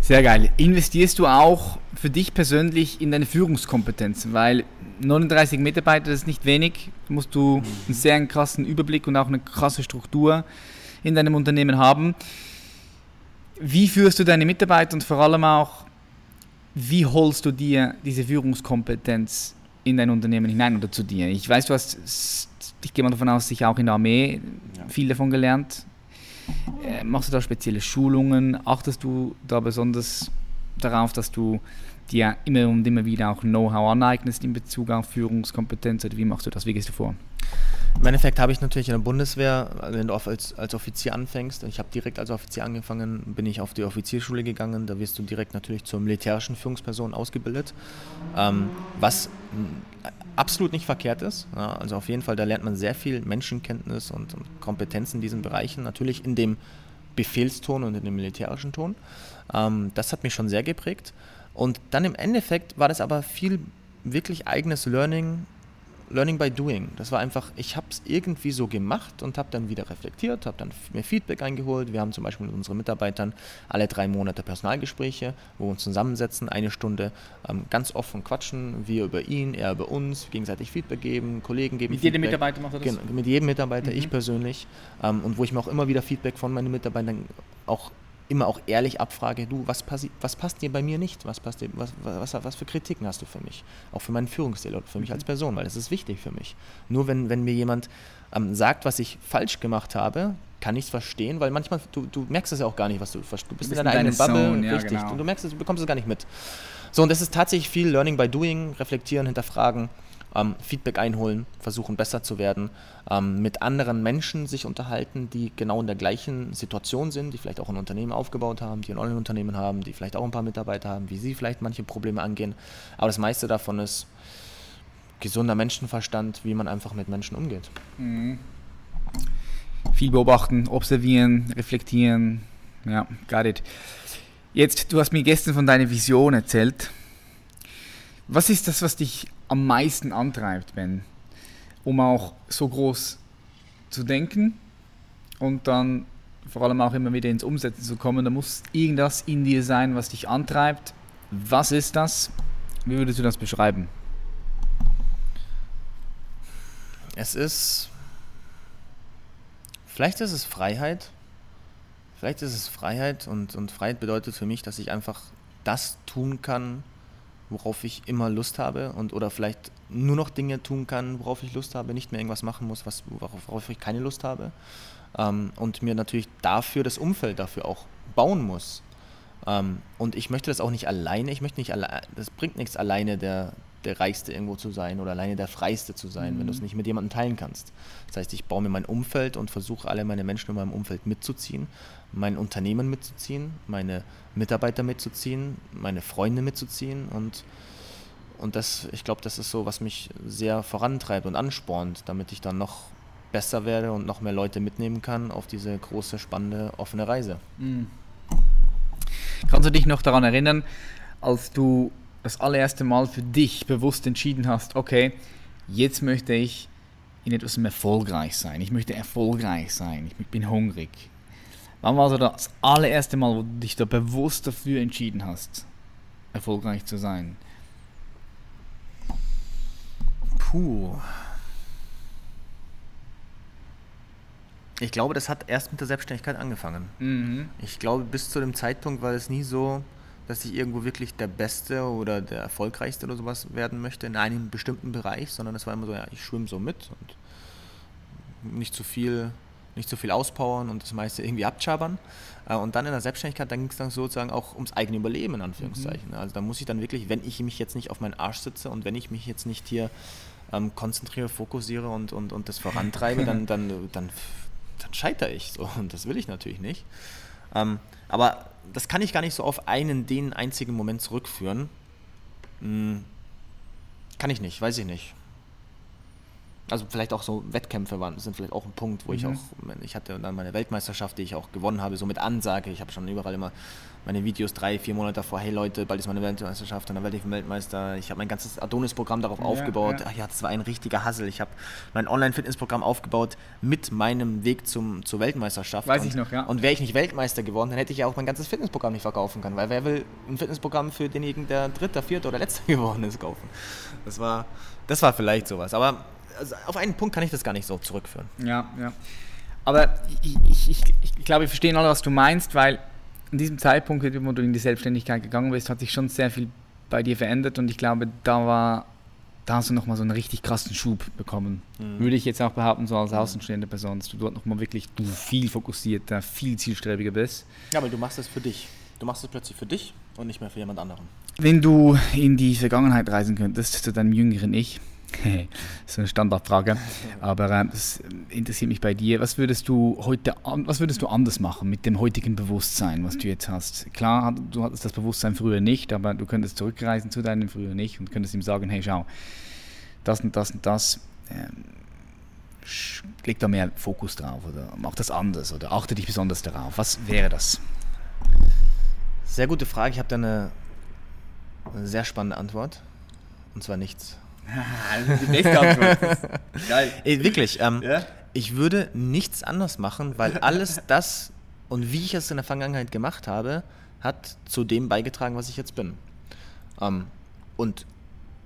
Sehr geil. Investierst du auch für dich persönlich in deine Führungskompetenzen? Weil 39 Mitarbeiter, das ist nicht wenig. Da musst du einen sehr krassen Überblick und auch eine krasse Struktur in deinem Unternehmen haben. Wie führst du deine Mitarbeiter und vor allem auch, wie holst du dir diese Führungskompetenz in dein Unternehmen hinein oder zu dir? Ich weiß, du hast, ich gehe mal davon aus, sicher auch in der Armee ja. viel davon gelernt. Äh, machst du da spezielle Schulungen? Achtest du da besonders darauf, dass du dir immer und immer wieder auch Know-how aneignest in Bezug auf Führungskompetenz oder wie machst du das? Wie gehst du vor?
Im Endeffekt habe ich natürlich in der Bundeswehr, wenn du als, als Offizier anfängst, ich habe direkt als Offizier angefangen, bin ich auf die Offizierschule gegangen, da wirst du direkt natürlich zur militärischen Führungsperson ausgebildet, ähm, was absolut nicht verkehrt ist. Ja, also auf jeden Fall, da lernt man sehr viel Menschenkenntnis und, und Kompetenz in diesen Bereichen, natürlich in dem Befehlston und in dem militärischen Ton. Ähm, das hat mich schon sehr geprägt. Und dann im Endeffekt war das aber viel wirklich eigenes Learning Learning by Doing. Das war einfach, ich habe es irgendwie so gemacht und habe dann wieder reflektiert, habe dann mir Feedback eingeholt. Wir haben zum Beispiel mit unseren Mitarbeitern alle drei Monate Personalgespräche, wo wir uns zusammensetzen, eine Stunde ähm, ganz offen quatschen, wir über ihn, er über uns, gegenseitig Feedback geben, Kollegen geben
Mit
Feedback.
jedem Mitarbeiter macht er das?
Gen mit jedem Mitarbeiter, mhm. ich persönlich. Ähm, und wo ich mir auch immer wieder Feedback von meinen Mitarbeitern auch immer auch ehrlich abfrage, du, was, passi was passt dir bei mir nicht? Was, passt dir, was, was, was für Kritiken hast du für mich? Auch für meinen Führungsstil oder für mich als mhm. Person, weil das ist wichtig für mich. Nur wenn, wenn mir jemand ähm, sagt, was ich falsch gemacht habe, kann ich es verstehen, weil manchmal, du, du merkst es ja auch gar nicht, was du bist, du bist in deiner eigenen Bubble, Zone, ja, richtig. Genau. Und du merkst es, du bekommst es gar nicht mit. So, und das ist tatsächlich viel Learning by Doing, reflektieren, hinterfragen ähm, Feedback einholen, versuchen besser zu werden, ähm, mit anderen Menschen sich unterhalten, die genau in der gleichen Situation sind, die vielleicht auch ein Unternehmen aufgebaut haben, die ein Online-Unternehmen haben, die vielleicht auch ein paar Mitarbeiter haben, wie sie vielleicht manche Probleme angehen. Aber das meiste davon ist gesunder Menschenverstand, wie man einfach mit Menschen umgeht. Mhm.
Viel beobachten, observieren, reflektieren. Ja, got it. Jetzt, du hast mir gestern von deiner Vision erzählt. Was ist das, was dich am meisten antreibt, Ben? Um auch so groß zu denken und dann vor allem auch immer wieder ins Umsetzen zu kommen. Da muss irgendwas in dir sein, was dich antreibt. Was ist das? Wie würdest du das beschreiben?
Es ist. Vielleicht ist es Freiheit. Vielleicht ist es Freiheit und, und Freiheit bedeutet für mich, dass ich einfach das tun kann, worauf ich immer Lust habe und oder vielleicht nur noch Dinge tun kann, worauf ich Lust habe, nicht mehr irgendwas machen muss, was, worauf, worauf ich keine Lust habe. Ähm, und mir natürlich dafür das Umfeld dafür auch bauen muss. Ähm, und ich möchte das auch nicht alleine, ich möchte nicht alleine, das bringt nichts alleine der, der Reichste irgendwo zu sein oder alleine der Freiste zu sein,
Mhm.
wenn du es nicht mit jemandem teilen kannst. Das heißt, ich baue mir mein Umfeld und versuche alle meine Menschen in meinem Umfeld mitzuziehen, mein Unternehmen mitzuziehen, meine Mitarbeiter mitzuziehen, meine Freunde mitzuziehen und und das, ich glaube, das ist so, was mich sehr vorantreibt und anspornt, damit ich dann noch besser werde und noch mehr Leute mitnehmen kann auf diese große, spannende, offene Reise.
Mhm. Kannst du dich noch daran erinnern, als du das allererste Mal für dich bewusst entschieden hast, okay, jetzt möchte ich in etwas erfolgreich sein. Ich möchte erfolgreich sein. Ich bin hungrig. Wann war so das allererste Mal, wo du dich da bewusst dafür entschieden hast, erfolgreich zu sein?
Puh. Ich glaube, das hat erst mit der Selbstständigkeit angefangen.
Mhm.
Ich glaube, bis zu dem Zeitpunkt war es nie so, dass ich irgendwo wirklich der Beste oder der Erfolgreichste oder sowas werden möchte in einem bestimmten Bereich, sondern es war immer so, ja, ich schwimme so mit und nicht zu viel, nicht zu viel auspowern und das meiste irgendwie abchabern. Äh, Und dann in der Selbstständigkeit, dann ging es dann sozusagen auch ums eigene Überleben, in Anführungszeichen. Also da muss ich dann wirklich, wenn ich mich jetzt nicht auf meinen Arsch sitze und wenn ich mich jetzt nicht hier ähm, konzentriere, fokussiere und, und, und das vorantreibe, dann, dann, dann, dann scheitere ich so. Und das will ich natürlich nicht. Ähm, aber das kann ich gar nicht so auf einen, den einzigen Moment zurückführen. Hm, kann ich nicht, weiß ich nicht. Also vielleicht auch so Wettkämpfe waren, sind vielleicht auch ein Punkt, wo ich
Mhm.
auch, ich hatte dann meine Weltmeisterschaft, die ich auch gewonnen habe, so mit Ansage. Ich habe schon überall immer meine Videos drei, vier Monate davor, hey Leute, bald ist meine Weltmeisterschaft und dann werde ich Weltmeister. Ich habe mein ganzes Adonis-Programm darauf
Ja,
aufgebaut.
ja.
Ach ja, das war ein richtiger Hassel. Ich habe mein Online-Fitness-Programm aufgebaut mit meinem Weg zum, zur Weltmeisterschaft.
Weiß
und,
ich noch, ja.
Und wäre ich nicht Weltmeister geworden, dann hätte ich ja auch mein ganzes Fitnessprogramm nicht verkaufen können, weil wer will ein Fitnessprogramm für denjenigen, der Dritter, Vierter oder Letzter geworden ist, kaufen? Das war, das war vielleicht sowas. Aber also auf einen Punkt kann ich das gar nicht so zurückführen.
Ja, ja. Aber ich, ich, ich, ich glaube, wir verstehen alle, was du meinst, weil in diesem Zeitpunkt, wo du in die Selbstständigkeit gegangen bist, hat sich schon sehr viel bei dir verändert und ich glaube, da war, da hast du nochmal so einen richtig krassen Schub bekommen.
Mhm.
Würde ich jetzt auch behaupten, so als außenstehende Person, dass du dort nochmal wirklich du viel fokussierter, viel zielstrebiger bist.
Ja, aber du machst es für dich. Du machst es plötzlich für dich und nicht mehr für jemand anderen.
Wenn du in die Vergangenheit reisen könntest, zu deinem jüngeren Ich, so eine Standardfrage, aber äh, das interessiert mich bei dir. Was würdest du heute, was würdest du anders machen mit dem heutigen Bewusstsein, was du jetzt hast? Klar, du hattest das Bewusstsein früher nicht, aber du könntest zurückreisen zu deinem früher nicht und könntest ihm sagen, hey, schau, das und das und das. Ähm, leg da mehr Fokus drauf oder mach das anders oder achte dich besonders darauf. Was wäre das?
Sehr gute Frage. Ich habe da eine sehr spannende Antwort. Und zwar nichts.
die nächste Antwort. Geil.
Ey, wirklich. Ähm,
Ja?
Ich würde nichts anders machen, weil alles das und wie ich es in der Vergangenheit gemacht habe, hat zu dem beigetragen, was ich jetzt bin. Ähm, und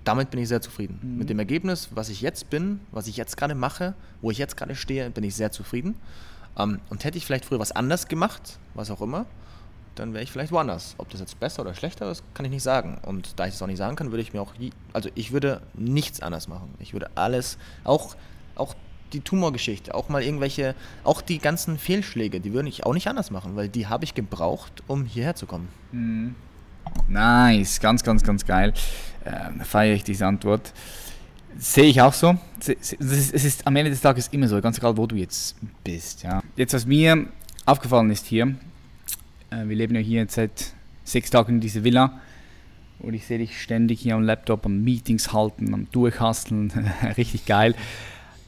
damit bin ich sehr zufrieden.
Mhm.
Mit dem Ergebnis, was ich jetzt bin, was ich jetzt gerade mache, wo ich jetzt gerade stehe, bin ich sehr zufrieden. Ähm, und hätte ich vielleicht früher was anders gemacht, was auch immer, dann wäre ich vielleicht woanders. Ob das jetzt besser oder schlechter ist, kann ich nicht sagen. Und da ich es auch nicht sagen kann, würde ich mir auch, also ich würde nichts anders machen. Ich würde alles, auch, auch die Tumorgeschichte, auch mal irgendwelche, auch die ganzen Fehlschläge, die würde ich auch nicht anders machen, weil die habe ich gebraucht, um hierher zu kommen.
Mhm. Nice, ganz, ganz, ganz geil. Ähm, feiere ich diese Antwort. Sehe ich auch so. Es ist, es ist am Ende des Tages immer so, ganz egal, wo du jetzt bist. Ja. Jetzt, was mir aufgefallen ist hier, wir leben ja hier jetzt seit sechs Tagen in dieser Villa und ich sehe dich ständig hier am Laptop, am Meetings halten, am Durchhasteln. Richtig geil.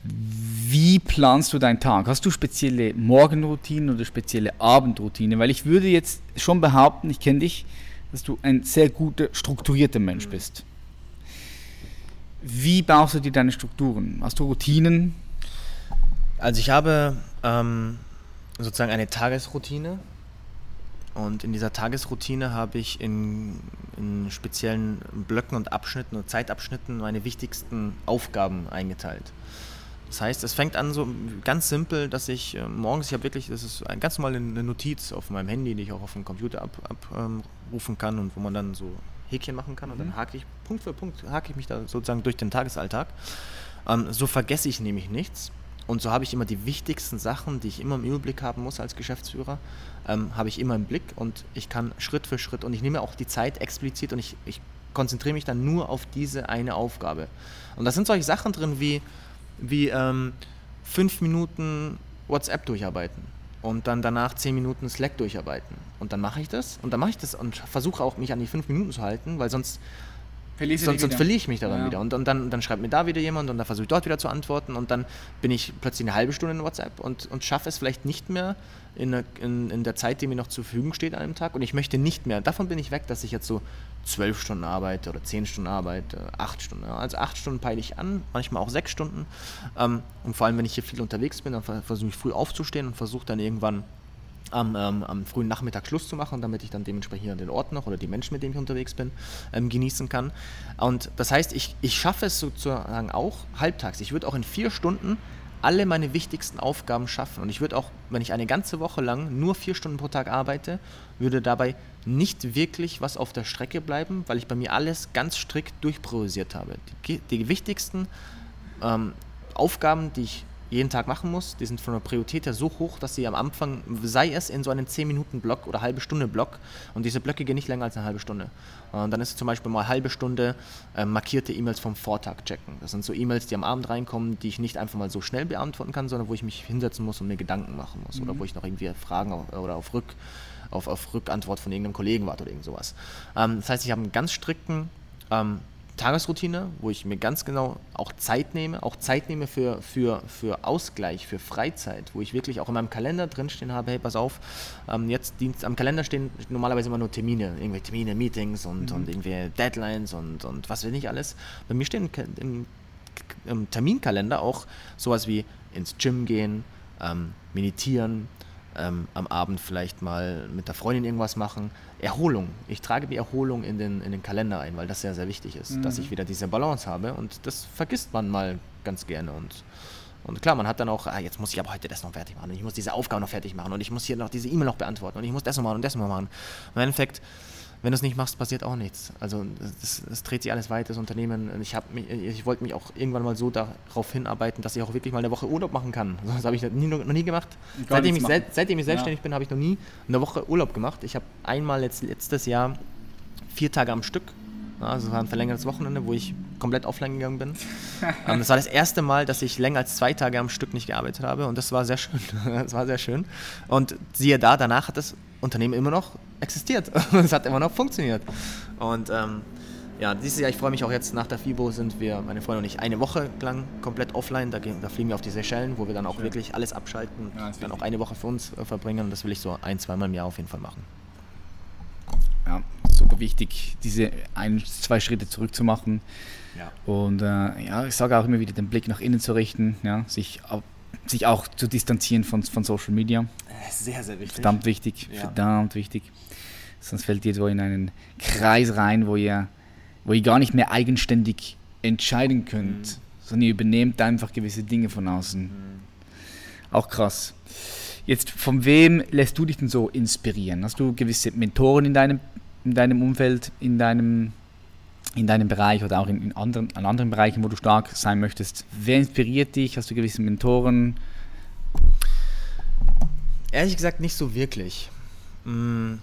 Wie planst du deinen Tag? Hast du spezielle Morgenroutinen oder spezielle Abendroutinen? Weil ich würde jetzt schon behaupten, ich kenne dich, dass du ein sehr guter, strukturierter Mensch bist. Wie baust du dir deine Strukturen? Hast du Routinen?
Also ich habe ähm, sozusagen eine Tagesroutine und in dieser Tagesroutine habe ich in, in speziellen Blöcken und Abschnitten und Zeitabschnitten meine wichtigsten Aufgaben eingeteilt. Das heißt, es fängt an so ganz simpel, dass ich äh, morgens, ich habe wirklich, das ist ein ganz normal eine Notiz auf meinem Handy, die ich auch auf dem Computer abrufen ab, ähm, rufen kann und wo man dann so Häkchen machen kann und
Mhm.
dann hake ich Punkt für Punkt, hake ich mich da sozusagen durch den Tagesalltag. Ähm, so vergesse ich nämlich nichts. Und so habe ich immer die wichtigsten Sachen, die ich immer im Überblick haben muss als Geschäftsführer, ähm, habe ich immer im Blick und ich kann Schritt für Schritt und ich nehme auch die Zeit explizit und ich, ich konzentriere mich dann nur auf diese eine Aufgabe. Und da sind solche Sachen drin wie, wie ähm, fünf Minuten WhatsApp durcharbeiten und dann danach zehn Minuten Slack durcharbeiten. Und dann mache ich das und dann mache ich das und versuche auch mich an die fünf Minuten zu halten, weil sonst Verlierst sonst, sonst verliere ich mich daran ja. wieder. Und, und dann, dann schreibt mir da wieder jemand und dann versuche ich dort wieder zu antworten und dann bin ich plötzlich eine halbe Stunde in WhatsApp und, und schaffe es vielleicht nicht mehr in, in, in der Zeit, die mir noch zur Verfügung steht an einem Tag. Und ich möchte nicht mehr, davon bin ich weg, dass ich jetzt so zwölf Stunden arbeite oder zehn Stunden arbeite, acht Stunden. Also acht Stunden peile ich an, manchmal auch sechs Stunden. Ähm, und vor allem, wenn ich hier viel unterwegs bin, dann versuche ich früh aufzustehen und versuche dann irgendwann am, ähm, am, frühen Nachmittag Schluss zu machen, damit ich dann dementsprechend den Ort noch oder die Menschen, mit denen ich unterwegs bin, ähm, genießen kann. Und das heißt, ich, ich schaffe es sozusagen auch halbtags. Ich würde auch in vier Stunden alle meine wichtigsten Aufgaben schaffen. Und ich würde auch, wenn ich eine ganze Woche lang nur vier Stunden pro Tag arbeite, würde dabei nicht wirklich was auf der Strecke bleiben, weil ich bei mir alles ganz strikt durchpriorisiert habe. Die, die wichtigsten ähm, Aufgaben, die ich jeden Tag machen muss. Die sind von der Priorität her so hoch, dass sie am Anfang, sei es in so einem 10-Minuten-Block oder halbe Stunde Block, und diese Blöcke gehen nicht länger als eine halbe Stunde. Und dann ist es zum Beispiel mal eine halbe Stunde äh, markierte E-Mails vom Vortag checken. Das sind so E-Mails, die am Abend reinkommen, die ich nicht einfach mal so schnell beantworten kann, sondern wo ich mich hinsetzen muss und mir Gedanken machen muss. Mhm. Oder wo ich noch irgendwie Fragen auf, oder auf, Rück, auf, auf Rückantwort von irgendeinem Kollegen warte oder irgend sowas. Ähm, das heißt, ich habe einen ganz strikten ähm, Tagesroutine, wo ich mir ganz genau auch Zeit nehme, auch Zeit nehme für, für, für Ausgleich, für Freizeit, wo ich wirklich auch in meinem Kalender drinstehen habe, hey, pass auf, ähm, jetzt Dienst, am Kalender stehen normalerweise immer nur Termine, irgendwelche Termine, Meetings und, mhm. und irgendwie Deadlines und, und was will nicht alles. Bei mir stehen im, im Terminkalender auch sowas wie ins Gym gehen, ähm, meditieren, ähm, am Abend vielleicht mal mit der Freundin irgendwas machen. Erholung. Ich trage die Erholung in den, in den Kalender ein, weil das sehr, sehr wichtig ist, mhm. dass ich wieder diese Balance habe und das vergisst man mal ganz gerne und und klar, man hat dann auch, ah, jetzt muss ich aber heute das noch fertig machen und ich muss diese Aufgabe noch fertig machen und ich muss hier noch diese E-Mail noch beantworten und ich muss das noch machen und das noch machen. Im Endeffekt wenn du es nicht machst, passiert auch nichts. Also es dreht sich alles weiter, das Unternehmen. Ich, mich, ich wollte mich auch irgendwann mal so darauf hinarbeiten, dass ich auch wirklich mal eine Woche Urlaub machen kann. Das habe ich nie, noch nie gemacht. Seitdem ich, seitdem ich, selbstständig ja. bin, habe ich noch nie eine Woche Urlaub gemacht. Ich habe einmal letzt, letztes Jahr vier Tage am Stück also es war ein verlängertes Wochenende, wo ich komplett offline gegangen bin. ähm, das war das erste Mal, dass ich länger als zwei Tage am Stück nicht gearbeitet habe und das war sehr schön. das war sehr schön. Und siehe da, danach hat das Unternehmen immer noch existiert. es hat immer noch funktioniert. Und ähm, ja, dieses Jahr, ich freue mich auch jetzt nach der FIBO, sind wir, meine Freunde und ich, eine Woche lang komplett offline. Da, da fliegen wir auf die Seychellen, wo wir dann auch Schön. wirklich alles abschalten und ja, dann auch eine Woche für uns äh, verbringen. Und das will ich so ein, zweimal im Jahr auf jeden Fall machen.
Ja, super wichtig, diese ein, zwei Schritte zurück zu machen. Ja. Und äh, ja, ich sage auch immer wieder, den Blick nach innen zu richten, ja, sich, sich auch zu distanzieren von, von Social Media.
Äh, sehr, sehr wichtig.
Verdammt wichtig, ja. verdammt wichtig. Sonst fällt ihr so in einen Kreis rein, wo ihr wo ihr gar nicht mehr eigenständig entscheiden könnt, mhm. sondern ihr übernehmt einfach gewisse Dinge von außen. Mhm. Auch krass. Jetzt, von wem lässt du dich denn so inspirieren? Hast du gewisse Mentoren in deinem, in deinem Umfeld, in deinem, in deinem Bereich oder auch in, in anderen, an anderen Bereichen, wo du stark sein möchtest? Wer inspiriert dich? Hast du gewisse Mentoren?
Ehrlich gesagt nicht so wirklich. Hm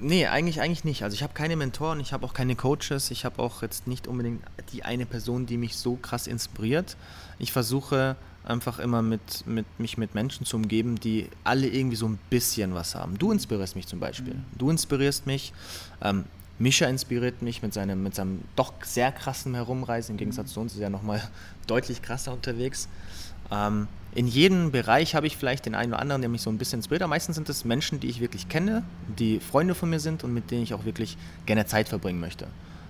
Nee, eigentlich, eigentlich nicht. Also ich habe keine Mentoren, ich habe auch keine Coaches, ich habe auch jetzt nicht unbedingt die eine Person, die mich so krass inspiriert. Ich versuche einfach immer mit, mit mich mit Menschen zu umgeben, die alle irgendwie so ein bisschen was haben. Du inspirierst mich zum Beispiel. Mhm. Du inspirierst mich. Ähm, Mischa inspiriert mich mit seinem, mit seinem doch sehr krassen Herumreisen. Im Gegensatz zu uns ist er nochmal deutlich krasser unterwegs. Ähm, in jedem Bereich habe ich vielleicht den einen oder anderen, der mich so ein bisschen. Aber meistens sind es Menschen, die ich wirklich kenne, die Freunde von mir sind und mit denen ich auch wirklich gerne Zeit verbringen möchte.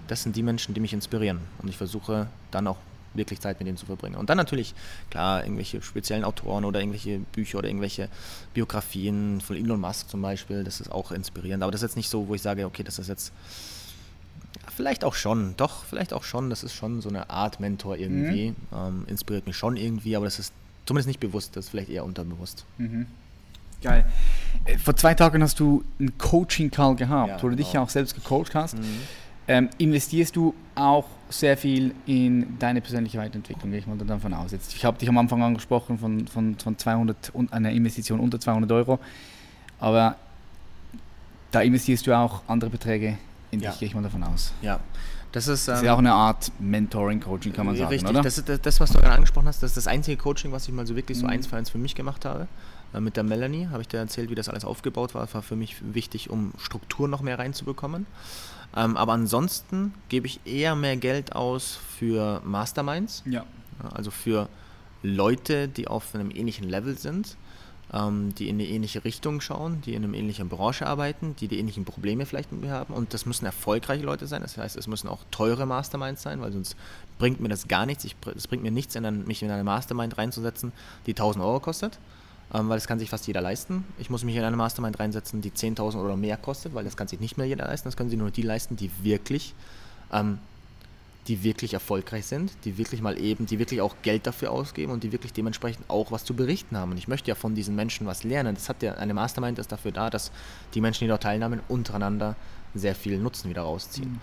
Das sind die Menschen, die mich inspirieren. Und ich versuche dann auch wirklich Zeit mit denen zu verbringen. Und dann natürlich, klar, irgendwelche speziellen Autoren oder irgendwelche Bücher oder irgendwelche Biografien von Elon Musk zum Beispiel, das ist auch inspirierend. Aber das ist jetzt nicht so, wo ich sage, okay, das ist jetzt vielleicht auch schon, doch, vielleicht auch schon. Das ist schon so eine Art Mentor irgendwie. Mhm. Ähm, inspiriert mich schon irgendwie, aber das ist zumindest nicht bewusst, das ist vielleicht eher unterbewusst. Mhm.
Geil. Äh, vor zwei Tagen hast du einen Coaching-Call gehabt, ja, wo du genau. dich ja auch selbst gecoacht hast. Mhm. Ähm, investierst du auch sehr viel in deine persönliche Weiterentwicklung, gehe ich mal davon aus. Jetzt, ich habe dich am Anfang angesprochen von, von, von 200, einer Investition unter 200 Euro, aber Da investierst du auch andere Beträge in
Ja.
dich, gehe ich mal davon aus.
Ja, das ist,
Das ist
ähm,
ja auch eine Art Mentoring, Coaching, kann man sagen,
Richtig,
oder?
Das das, das, was du gerade angesprochen hast, das ist das einzige Coaching, was ich mal so wirklich so
Mhm.
eins für eins für mich gemacht habe. Äh, Mit der Melanie habe ich dir erzählt, wie das alles aufgebaut war. Das war für mich wichtig, um Struktur noch mehr reinzubekommen. Ähm, aber ansonsten gebe ich eher mehr Geld aus für Masterminds,
ja,
also für Leute, die auf einem ähnlichen Level sind, ähm, die in eine ähnliche Richtung schauen, die in einer ähnlichen Branche arbeiten, die die ähnlichen Probleme vielleicht mit mir haben. Und das müssen erfolgreiche Leute sein. Das heißt, es müssen auch teure Masterminds sein, weil sonst bringt mir das gar nichts. Es bringt mir nichts, in ein, mich in eine Mastermind reinzusetzen, die 1000 Euro kostet. Ähm, weil das kann sich fast jeder leisten. Ich muss mich in eine Mastermind reinsetzen, die 10.000 oder mehr kostet, weil das kann sich nicht mehr jeder leisten. Das können sich nur die leisten, die wirklich ähm, die wirklich erfolgreich sind, die wirklich mal eben, die wirklich auch Geld dafür ausgeben und die wirklich dementsprechend auch was zu berichten haben. Und ich möchte ja von diesen Menschen was lernen. Das hat ja eine Mastermind ist dafür da, dass die Menschen, die dort teilnehmen, untereinander sehr viel Nutzen wieder rausziehen.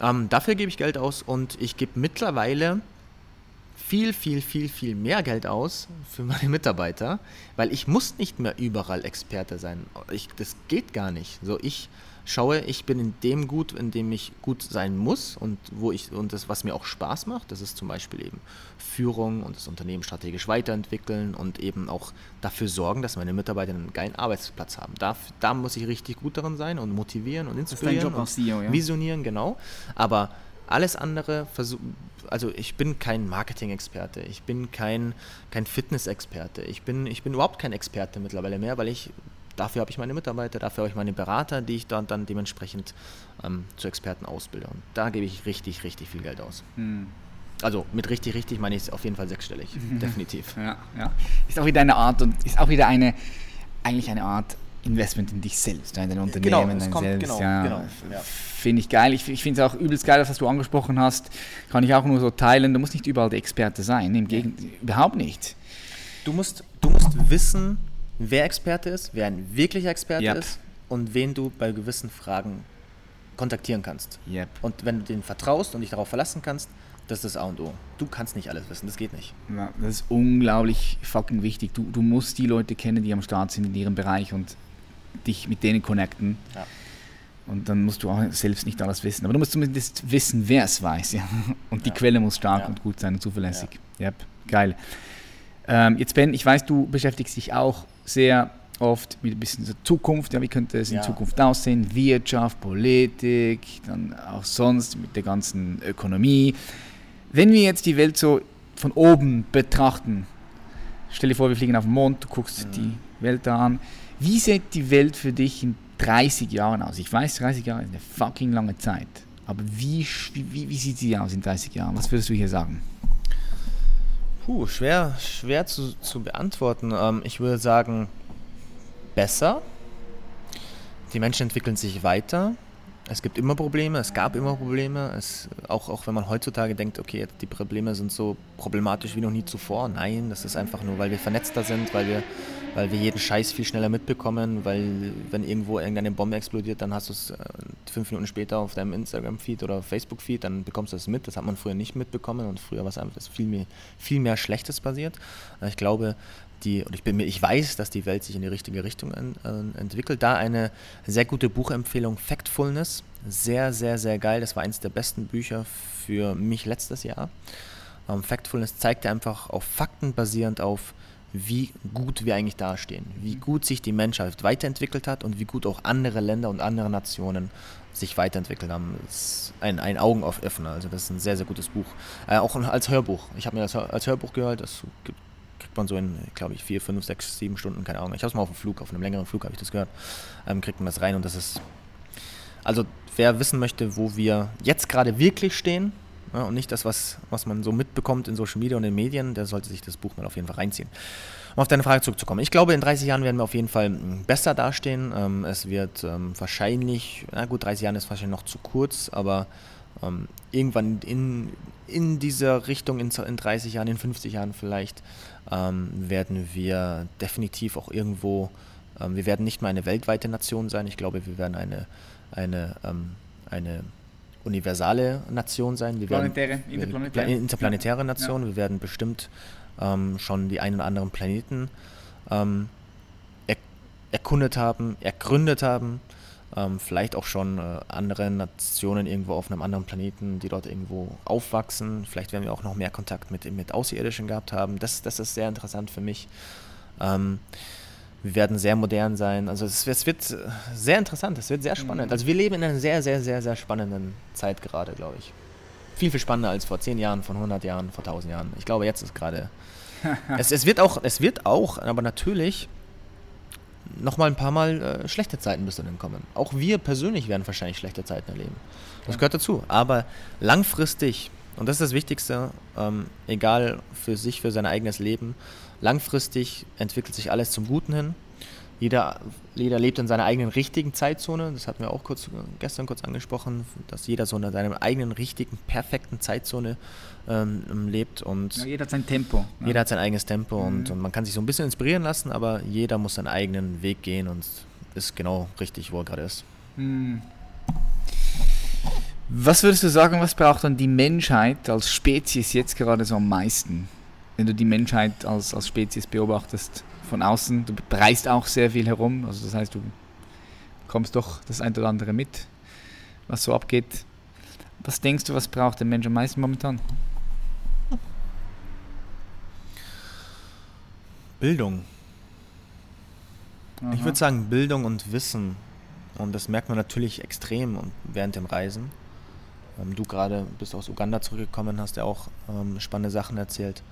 Ähm, dafür gebe ich Geld aus und ich gebe mittlerweile viel, viel, viel, viel mehr Geld aus für meine Mitarbeiter, weil ich muss nicht mehr überall Experte sein. Ich, das geht gar nicht. So, ich schaue, ich bin in dem gut, in dem ich gut sein muss und wo ich und das, was mir auch Spaß macht, das ist zum Beispiel eben Führung und das Unternehmen strategisch weiterentwickeln und eben auch dafür sorgen, dass meine Mitarbeiter einen geilen Arbeitsplatz haben. Da, da muss ich richtig gut darin sein und motivieren und inspirieren
Job
und
CEO, ja?
visionieren, genau. Aber alles andere also ich bin kein Marketing-Experte, ich bin kein, kein Fitness-Experte, ich bin, ich bin überhaupt kein Experte mittlerweile mehr, weil ich dafür habe ich meine Mitarbeiter, dafür habe ich meine Berater, die ich dann, dann dementsprechend ähm, zu Experten ausbilde. Und da gebe ich richtig, richtig viel Geld aus.
Hm.
Also mit richtig, richtig meine ich es auf jeden Fall sechsstellig, definitiv.
Ja, ja. Ist auch wieder eine Art und ist auch wieder eine, eigentlich eine Art Investment in dich selbst, in dein Unternehmen,
Genau, es
dein
kommt-
selbst.
genau,
ja,
genau, ja.
Finde ich geil. Ich, ich finde es auch übelst geil, das, was du angesprochen hast. Kann ich auch nur so teilen. Du musst nicht überall der Experte sein. Im Gegenteil, überhaupt nicht.
Du musst, du musst wissen, wer Experte ist, wer ein wirklicher Experte
Yep.
ist und wen du bei gewissen Fragen kontaktieren kannst.
Yep.
Und wenn du denen vertraust und dich darauf verlassen kannst, das ist das A und O. Du kannst nicht alles wissen, das geht nicht.
Ja, das ist unglaublich fucking wichtig. Du, du musst die Leute kennen, die am Start sind in ihrem Bereich und dich mit denen connecten.
Ja.
Und dann musst du auch selbst nicht alles wissen. Aber du musst zumindest wissen, wer es weiß. Ja? Und die
Ja.
Quelle muss stark
Ja.
und gut sein und zuverlässig. Yep. Geil. Ähm, jetzt Ben, ich weiß, du beschäftigst dich auch sehr oft mit ein bisschen so Zukunft. Ja, wie könnte es in
Ja.
Zukunft aussehen? Wirtschaft, Politik, dann auch sonst mit der ganzen Ökonomie. Wenn wir jetzt die Welt so von oben betrachten, stell dir vor, wir fliegen auf den Mond, du guckst
Mhm.
die Welt da an. Wie sieht die Welt für dich in 30 Jahren aus? Ich weiß, 30 Jahre ist eine fucking lange Zeit. Aber wie, wie, wie sieht sie aus in 30 Jahren? Was würdest du hier sagen?
Puh, schwer, schwer zu, zu beantworten. Ähm, ich würde sagen, besser. Die Menschen entwickeln sich weiter. Es gibt immer Probleme, es gab immer Probleme. Es, auch, auch wenn man heutzutage denkt, okay, die Probleme sind so problematisch wie noch nie zuvor. Nein, das ist einfach nur, weil wir vernetzter sind, weil wir, weil wir jeden Scheiß viel schneller mitbekommen, weil wenn irgendwo irgendeine Bombe explodiert, dann hast du es äh, fünf Minuten später auf deinem Instagram-Feed oder Facebook-Feed, dann bekommst du es mit. Das hat man früher nicht mitbekommen und früher war es einfach viel mehr, viel mehr Schlechtes passiert. Ich glaube, die, und ich bin mir, ich weiß, dass die Welt sich in die richtige Richtung en, äh, entwickelt. Da eine sehr gute Buchempfehlung, Factfulness. Sehr, sehr, sehr geil. Das war eines der besten Bücher für mich letztes Jahr. Ähm, Factfulness zeigt einfach auf Fakten basierend auf, wie gut wir eigentlich dastehen, wie gut sich die Menschheit weiterentwickelt hat und wie gut auch andere Länder und andere Nationen sich weiterentwickelt haben. Das ist ein, ein Augenöffner, also das ist ein sehr, sehr gutes Buch. Äh, auch als Hörbuch. Ich habe mir das als Hörbuch gehört, das gibt, man so in, glaube ich, vier, fünf, sechs, sieben Stunden, keine Ahnung. Ich habe es mal auf dem Flug, auf einem längeren Flug habe ich das gehört, ähm, kriegt man das rein und das ist, also wer wissen möchte, wo wir jetzt gerade wirklich stehen, ja, und nicht das, was, was man so mitbekommt in Social Media und in den Medien, der sollte sich das Buch mal auf jeden Fall reinziehen. Um auf deine Frage zurückzukommen. Ich glaube, in 30 Jahren werden wir auf jeden Fall mm, besser dastehen. Ähm, es wird ähm, wahrscheinlich, na gut, 30 Jahre ist wahrscheinlich noch zu kurz, aber ähm, irgendwann in, in dieser Richtung, in, in 30 Jahren, in 50 Jahren vielleicht, ähm, werden wir definitiv auch irgendwo, ähm, wir werden nicht mehr eine weltweite Nation sein. Ich glaube, wir werden eine, eine, ähm, eine universale Nation sein. Wir
Planetäre,
werden,
interplanetäre.
Pla- interplanetäre Nation.
Ja.
Wir werden bestimmt ähm, schon die einen oder anderen Planeten ähm, er, erkundet haben, ergründet haben. Ähm, vielleicht auch schon äh, andere Nationen irgendwo auf einem anderen Planeten, die dort irgendwo aufwachsen. Vielleicht werden wir auch noch mehr Kontakt mit, mit Außerirdischen gehabt haben. Das, das ist sehr interessant für mich. Ähm, wir werden sehr modern sein. Also es, es, wird sehr interessant, es wird sehr spannend. Mhm. Also wir leben in einer sehr, sehr, sehr, sehr spannenden Zeit gerade, glaube ich. Viel, viel spannender als vor 10 Jahren, vor 100 Jahren, vor 1000 Jahren. Ich glaube, jetzt ist gerade... es, es, wird auch, es wird auch, aber natürlich noch mal ein paar Mal äh, schlechte Zeiten müssen dann kommen. Auch wir persönlich werden wahrscheinlich schlechte Zeiten erleben. Das gehört dazu. Aber langfristig, und das ist das Wichtigste, ähm, egal für sich, für sein eigenes Leben, langfristig entwickelt sich alles zum Guten hin. Jeder, jeder lebt in seiner eigenen richtigen Zeitzone. Das hatten wir auch kurz, gestern kurz angesprochen, dass jeder so in seiner eigenen richtigen, perfekten Zeitzone ähm, lebt. Und
ja, jeder hat sein Tempo.
Ne? Jeder hat sein eigenes Tempo mhm. und, und man kann sich so ein bisschen inspirieren lassen, aber jeder muss seinen eigenen Weg gehen und ist genau richtig, wo er gerade ist. Mhm.
Was würdest du sagen, was braucht dann die Menschheit als Spezies jetzt gerade so am meisten? Wenn du die Menschheit als, als Spezies beobachtest von außen, du reist auch sehr viel herum, also das heißt, du kommst doch das ein oder andere mit, was so abgeht. Was denkst du, was braucht der Mensch am meisten momentan?
Bildung. Aha. Ich würde sagen Bildung und Wissen. Und das merkt man natürlich extrem während dem Reisen. Ähm, du gerade bist aus Uganda zurückgekommen, hast ja auch ähm, spannende Sachen erzählt.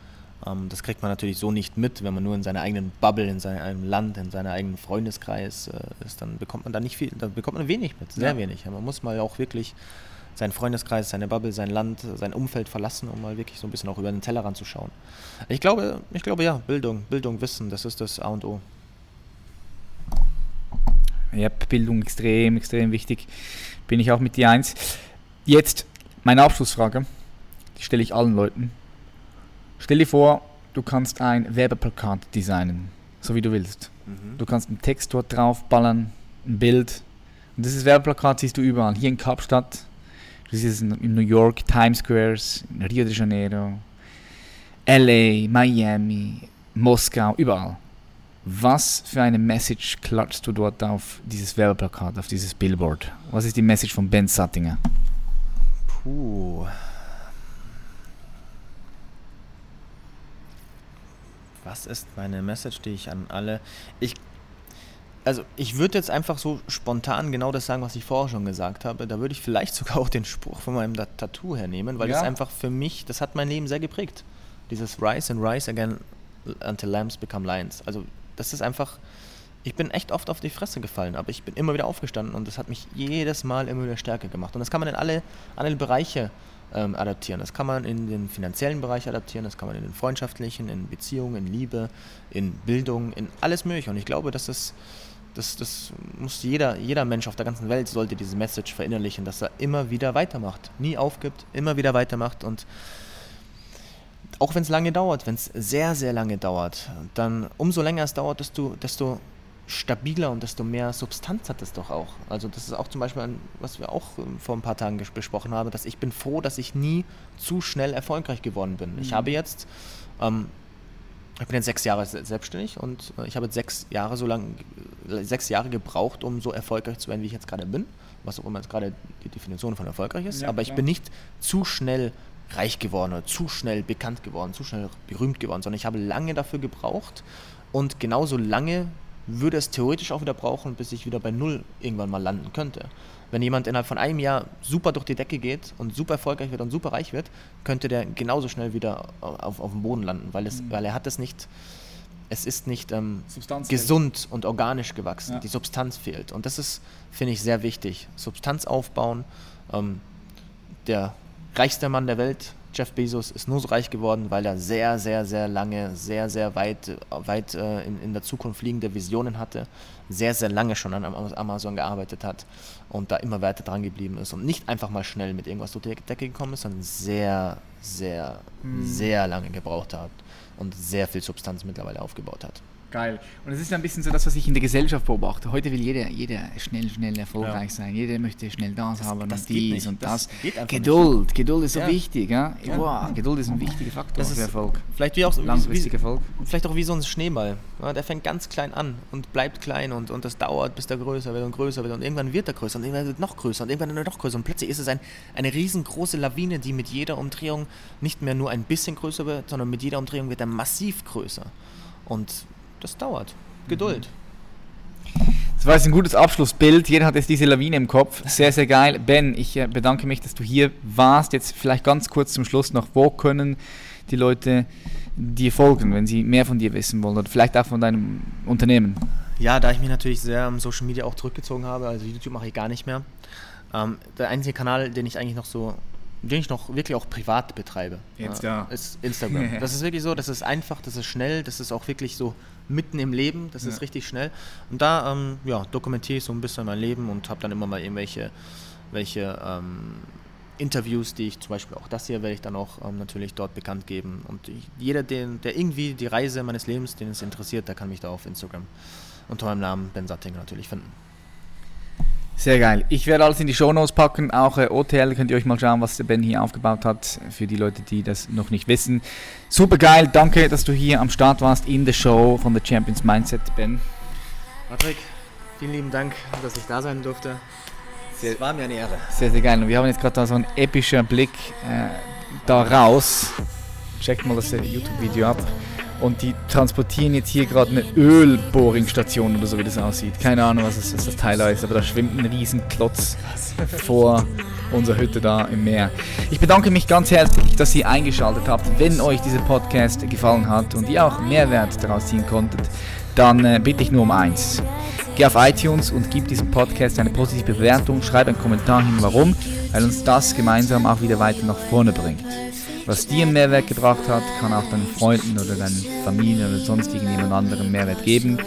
Ähm, das kriegt man natürlich so nicht mit, wenn man nur in seiner eigenen Bubble, in seinem eigenen Land, in seinem eigenen Freundeskreis äh, ist, dann bekommt man da nicht viel, da bekommt man wenig mit, sehr ja. wenig. Man muss mal auch wirklich seinen Freundeskreis, seine Bubble, sein Land, sein Umfeld verlassen, um mal wirklich so ein bisschen auch über den Tellerrand zu schauen. Ich glaube, ich glaube ja, Bildung, Bildung, Wissen, das ist das A und O.
Ja, Bildung extrem, extrem wichtig. Bin ich auch mit dir eins. Jetzt meine Abschlussfrage, die stelle ich allen Leuten. Stell dir vor, du kannst ein Werbeplakat designen, so wie du willst. Mhm. Du kannst einen Text dort drauf ballern, ein Bild. Und dieses Werbeplakat siehst du überall. Hier in Kapstadt, Du siehst es in New York, Times Squares, in Rio de Janeiro, LA, Miami, Moskau, überall. Was für eine Message klatschst du dort auf dieses Werbeplakat, auf dieses Billboard? Was ist die Message von Ben Sattinger?
Puh. Was ist meine Message, die ich an alle. Ich also ich würde jetzt einfach so spontan genau das sagen, was ich vorher schon gesagt habe. Da würde ich vielleicht sogar auch den Spruch von meinem Tattoo hernehmen, weil ja. das einfach für mich, das hat mein Leben sehr geprägt. Dieses Rise and Rise again until lambs become lions. Also das ist einfach, ich bin echt oft auf die Fresse gefallen, aber ich bin immer wieder aufgestanden und das hat mich jedes Mal immer wieder stärker gemacht. Und das kann man in alle, alle Bereiche ähm, adaptieren. Das kann man in den finanziellen Bereich adaptieren, das kann man in den freundschaftlichen, in Beziehungen, in Liebe, in Bildung, in alles mögliche. Und ich glaube, dass das das, das muss jeder, jeder Mensch auf der ganzen Welt sollte diese Message verinnerlichen, dass er immer wieder weitermacht, nie aufgibt, immer wieder weitermacht und auch wenn es lange dauert, wenn es sehr, sehr lange dauert, dann umso länger es dauert, desto, desto stabiler und desto mehr Substanz hat es doch auch. Also das ist auch zum Beispiel, ein, was wir auch ähm, vor ein paar Tagen besprochen haben, dass ich bin froh, dass ich nie zu schnell erfolgreich geworden bin. Mhm. Ich habe jetzt ähm, ich bin jetzt sechs Jahre selbstständig und äh, ich habe jetzt sechs Jahre so lang, äh, sechs Jahre gebraucht, um so erfolgreich zu werden, wie ich jetzt gerade bin. Was auch immer jetzt gerade die Definition von erfolgreich ist. Ja, Aber ich bin nicht zu schnell reich geworden oder zu schnell bekannt geworden, zu schnell berühmt geworden, sondern ich habe lange dafür gebraucht und genauso lange würde es theoretisch auch wieder brauchen, bis ich wieder bei Null irgendwann mal landen könnte. Wenn jemand innerhalb von einem Jahr super durch die Decke geht und super erfolgreich wird und super reich wird, könnte der genauso schnell wieder auf, auf dem Boden landen, weil, es, mhm. weil er hat es nicht, es ist nicht ähm, gesund und organisch gewachsen. Ja. Die Substanz fehlt. Und das ist, finde ich, sehr wichtig. Substanz aufbauen. Ähm, der reichste Mann der Welt, Jeff Bezos, ist nur so reich geworden, weil er sehr, sehr, sehr lange, sehr, sehr weit, weit äh, in, in der Zukunft liegende Visionen hatte, sehr, sehr lange schon an Amazon gearbeitet hat und da immer weiter dran geblieben ist und nicht einfach mal schnell mit irgendwas durch die Decke gekommen ist, sondern sehr, sehr, hm. sehr lange gebraucht hat und sehr viel Substanz mittlerweile aufgebaut hat.
Geil. Und es ist ein bisschen so das, was ich in der Gesellschaft beobachte. Heute will jeder, jeder schnell, schnell erfolgreich ja. sein. Jeder möchte schnell das, das haben das und dies nicht. und das. das Geduld, nicht. Geduld ist so ja. wichtig. Ja? ja. Wow, Geduld ist ein wichtiger Faktor
das
für
Erfolg. Vielleicht wie auch langfristiger Erfolg. Vielleicht auch wie so ein Schneeball. der fängt ganz klein an und bleibt klein und, und das dauert, bis der größer wird und größer wird und irgendwann wird er größer und irgendwann wird er noch größer und irgendwann wird er noch größer und plötzlich ist es ein, eine riesengroße Lawine, die mit jeder Umdrehung nicht mehr nur ein bisschen größer wird, sondern mit jeder Umdrehung wird er massiv größer. Und das dauert. Geduld.
Das war jetzt ein gutes Abschlussbild. Jeder hat jetzt diese Lawine im Kopf. Sehr, sehr geil. Ben, ich äh, bedanke mich, dass du hier warst. Jetzt vielleicht ganz kurz zum Schluss noch, wo können die Leute dir folgen, wenn sie mehr von dir wissen wollen oder vielleicht auch von deinem Unternehmen?
Ja, da ich mich natürlich sehr am Social Media auch zurückgezogen habe, also YouTube mache ich gar nicht mehr. Ähm, der einzige Kanal, den ich eigentlich noch so den ich noch wirklich auch privat betreibe.
Jetzt ja.
Ist Instagram. das ist wirklich so, das ist einfach, das ist schnell, das ist auch wirklich so mitten im Leben, das ja. ist richtig schnell. Und da ähm, ja, dokumentiere ich so ein bisschen mein Leben und habe dann immer mal irgendwelche welche, ähm, Interviews, die ich zum Beispiel auch das hier werde ich dann auch ähm, natürlich dort bekannt geben. Und ich, jeder, den, der irgendwie die Reise meines Lebens, den es interessiert, der kann mich da auf Instagram unter meinem Namen Ben Sattinger natürlich finden.
Sehr geil. Ich werde alles in die Shownotes packen. Auch äh, OTL könnt ihr euch mal schauen, was der Ben hier aufgebaut hat. Für die Leute, die das noch nicht wissen. Super geil. Danke, dass du hier am Start warst in der Show von The Champions Mindset, Ben.
Patrick, vielen lieben Dank, dass ich da sein durfte.
Es war mir eine Ehre. Sehr, sehr geil. Und wir haben jetzt gerade da so einen epischen Blick äh, da raus. Checkt mal das äh, YouTube-Video ab. Und die transportieren jetzt hier gerade eine Ölbohringstation oder so, wie das aussieht. Keine Ahnung, was, es, was das Teil ist, aber da schwimmt ein Riesenklotz vor unserer Hütte da im Meer. Ich bedanke mich ganz herzlich, dass ihr eingeschaltet habt. Wenn euch dieser Podcast gefallen hat und ihr auch Mehrwert daraus ziehen konntet, dann äh, bitte ich nur um eins. Geh auf iTunes und gib diesem Podcast eine positive Bewertung, schreib einen Kommentar hin, warum, weil uns das gemeinsam auch wieder weiter nach vorne bringt was dir Mehrwert gebracht hat, kann auch deinen Freunden oder deinen Familien oder sonst irgendjemand anderen Mehrwert geben.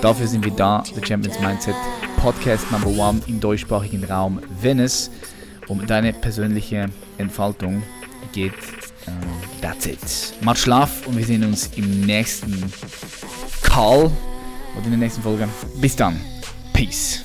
Dafür sind wir da, The Champions Mindset Podcast Number One im deutschsprachigen Raum, wenn es um deine persönliche Entfaltung geht. Uh, that's it. Macht Schlaf und wir sehen uns im nächsten Call oder in der nächsten Folge. Bis dann. Peace.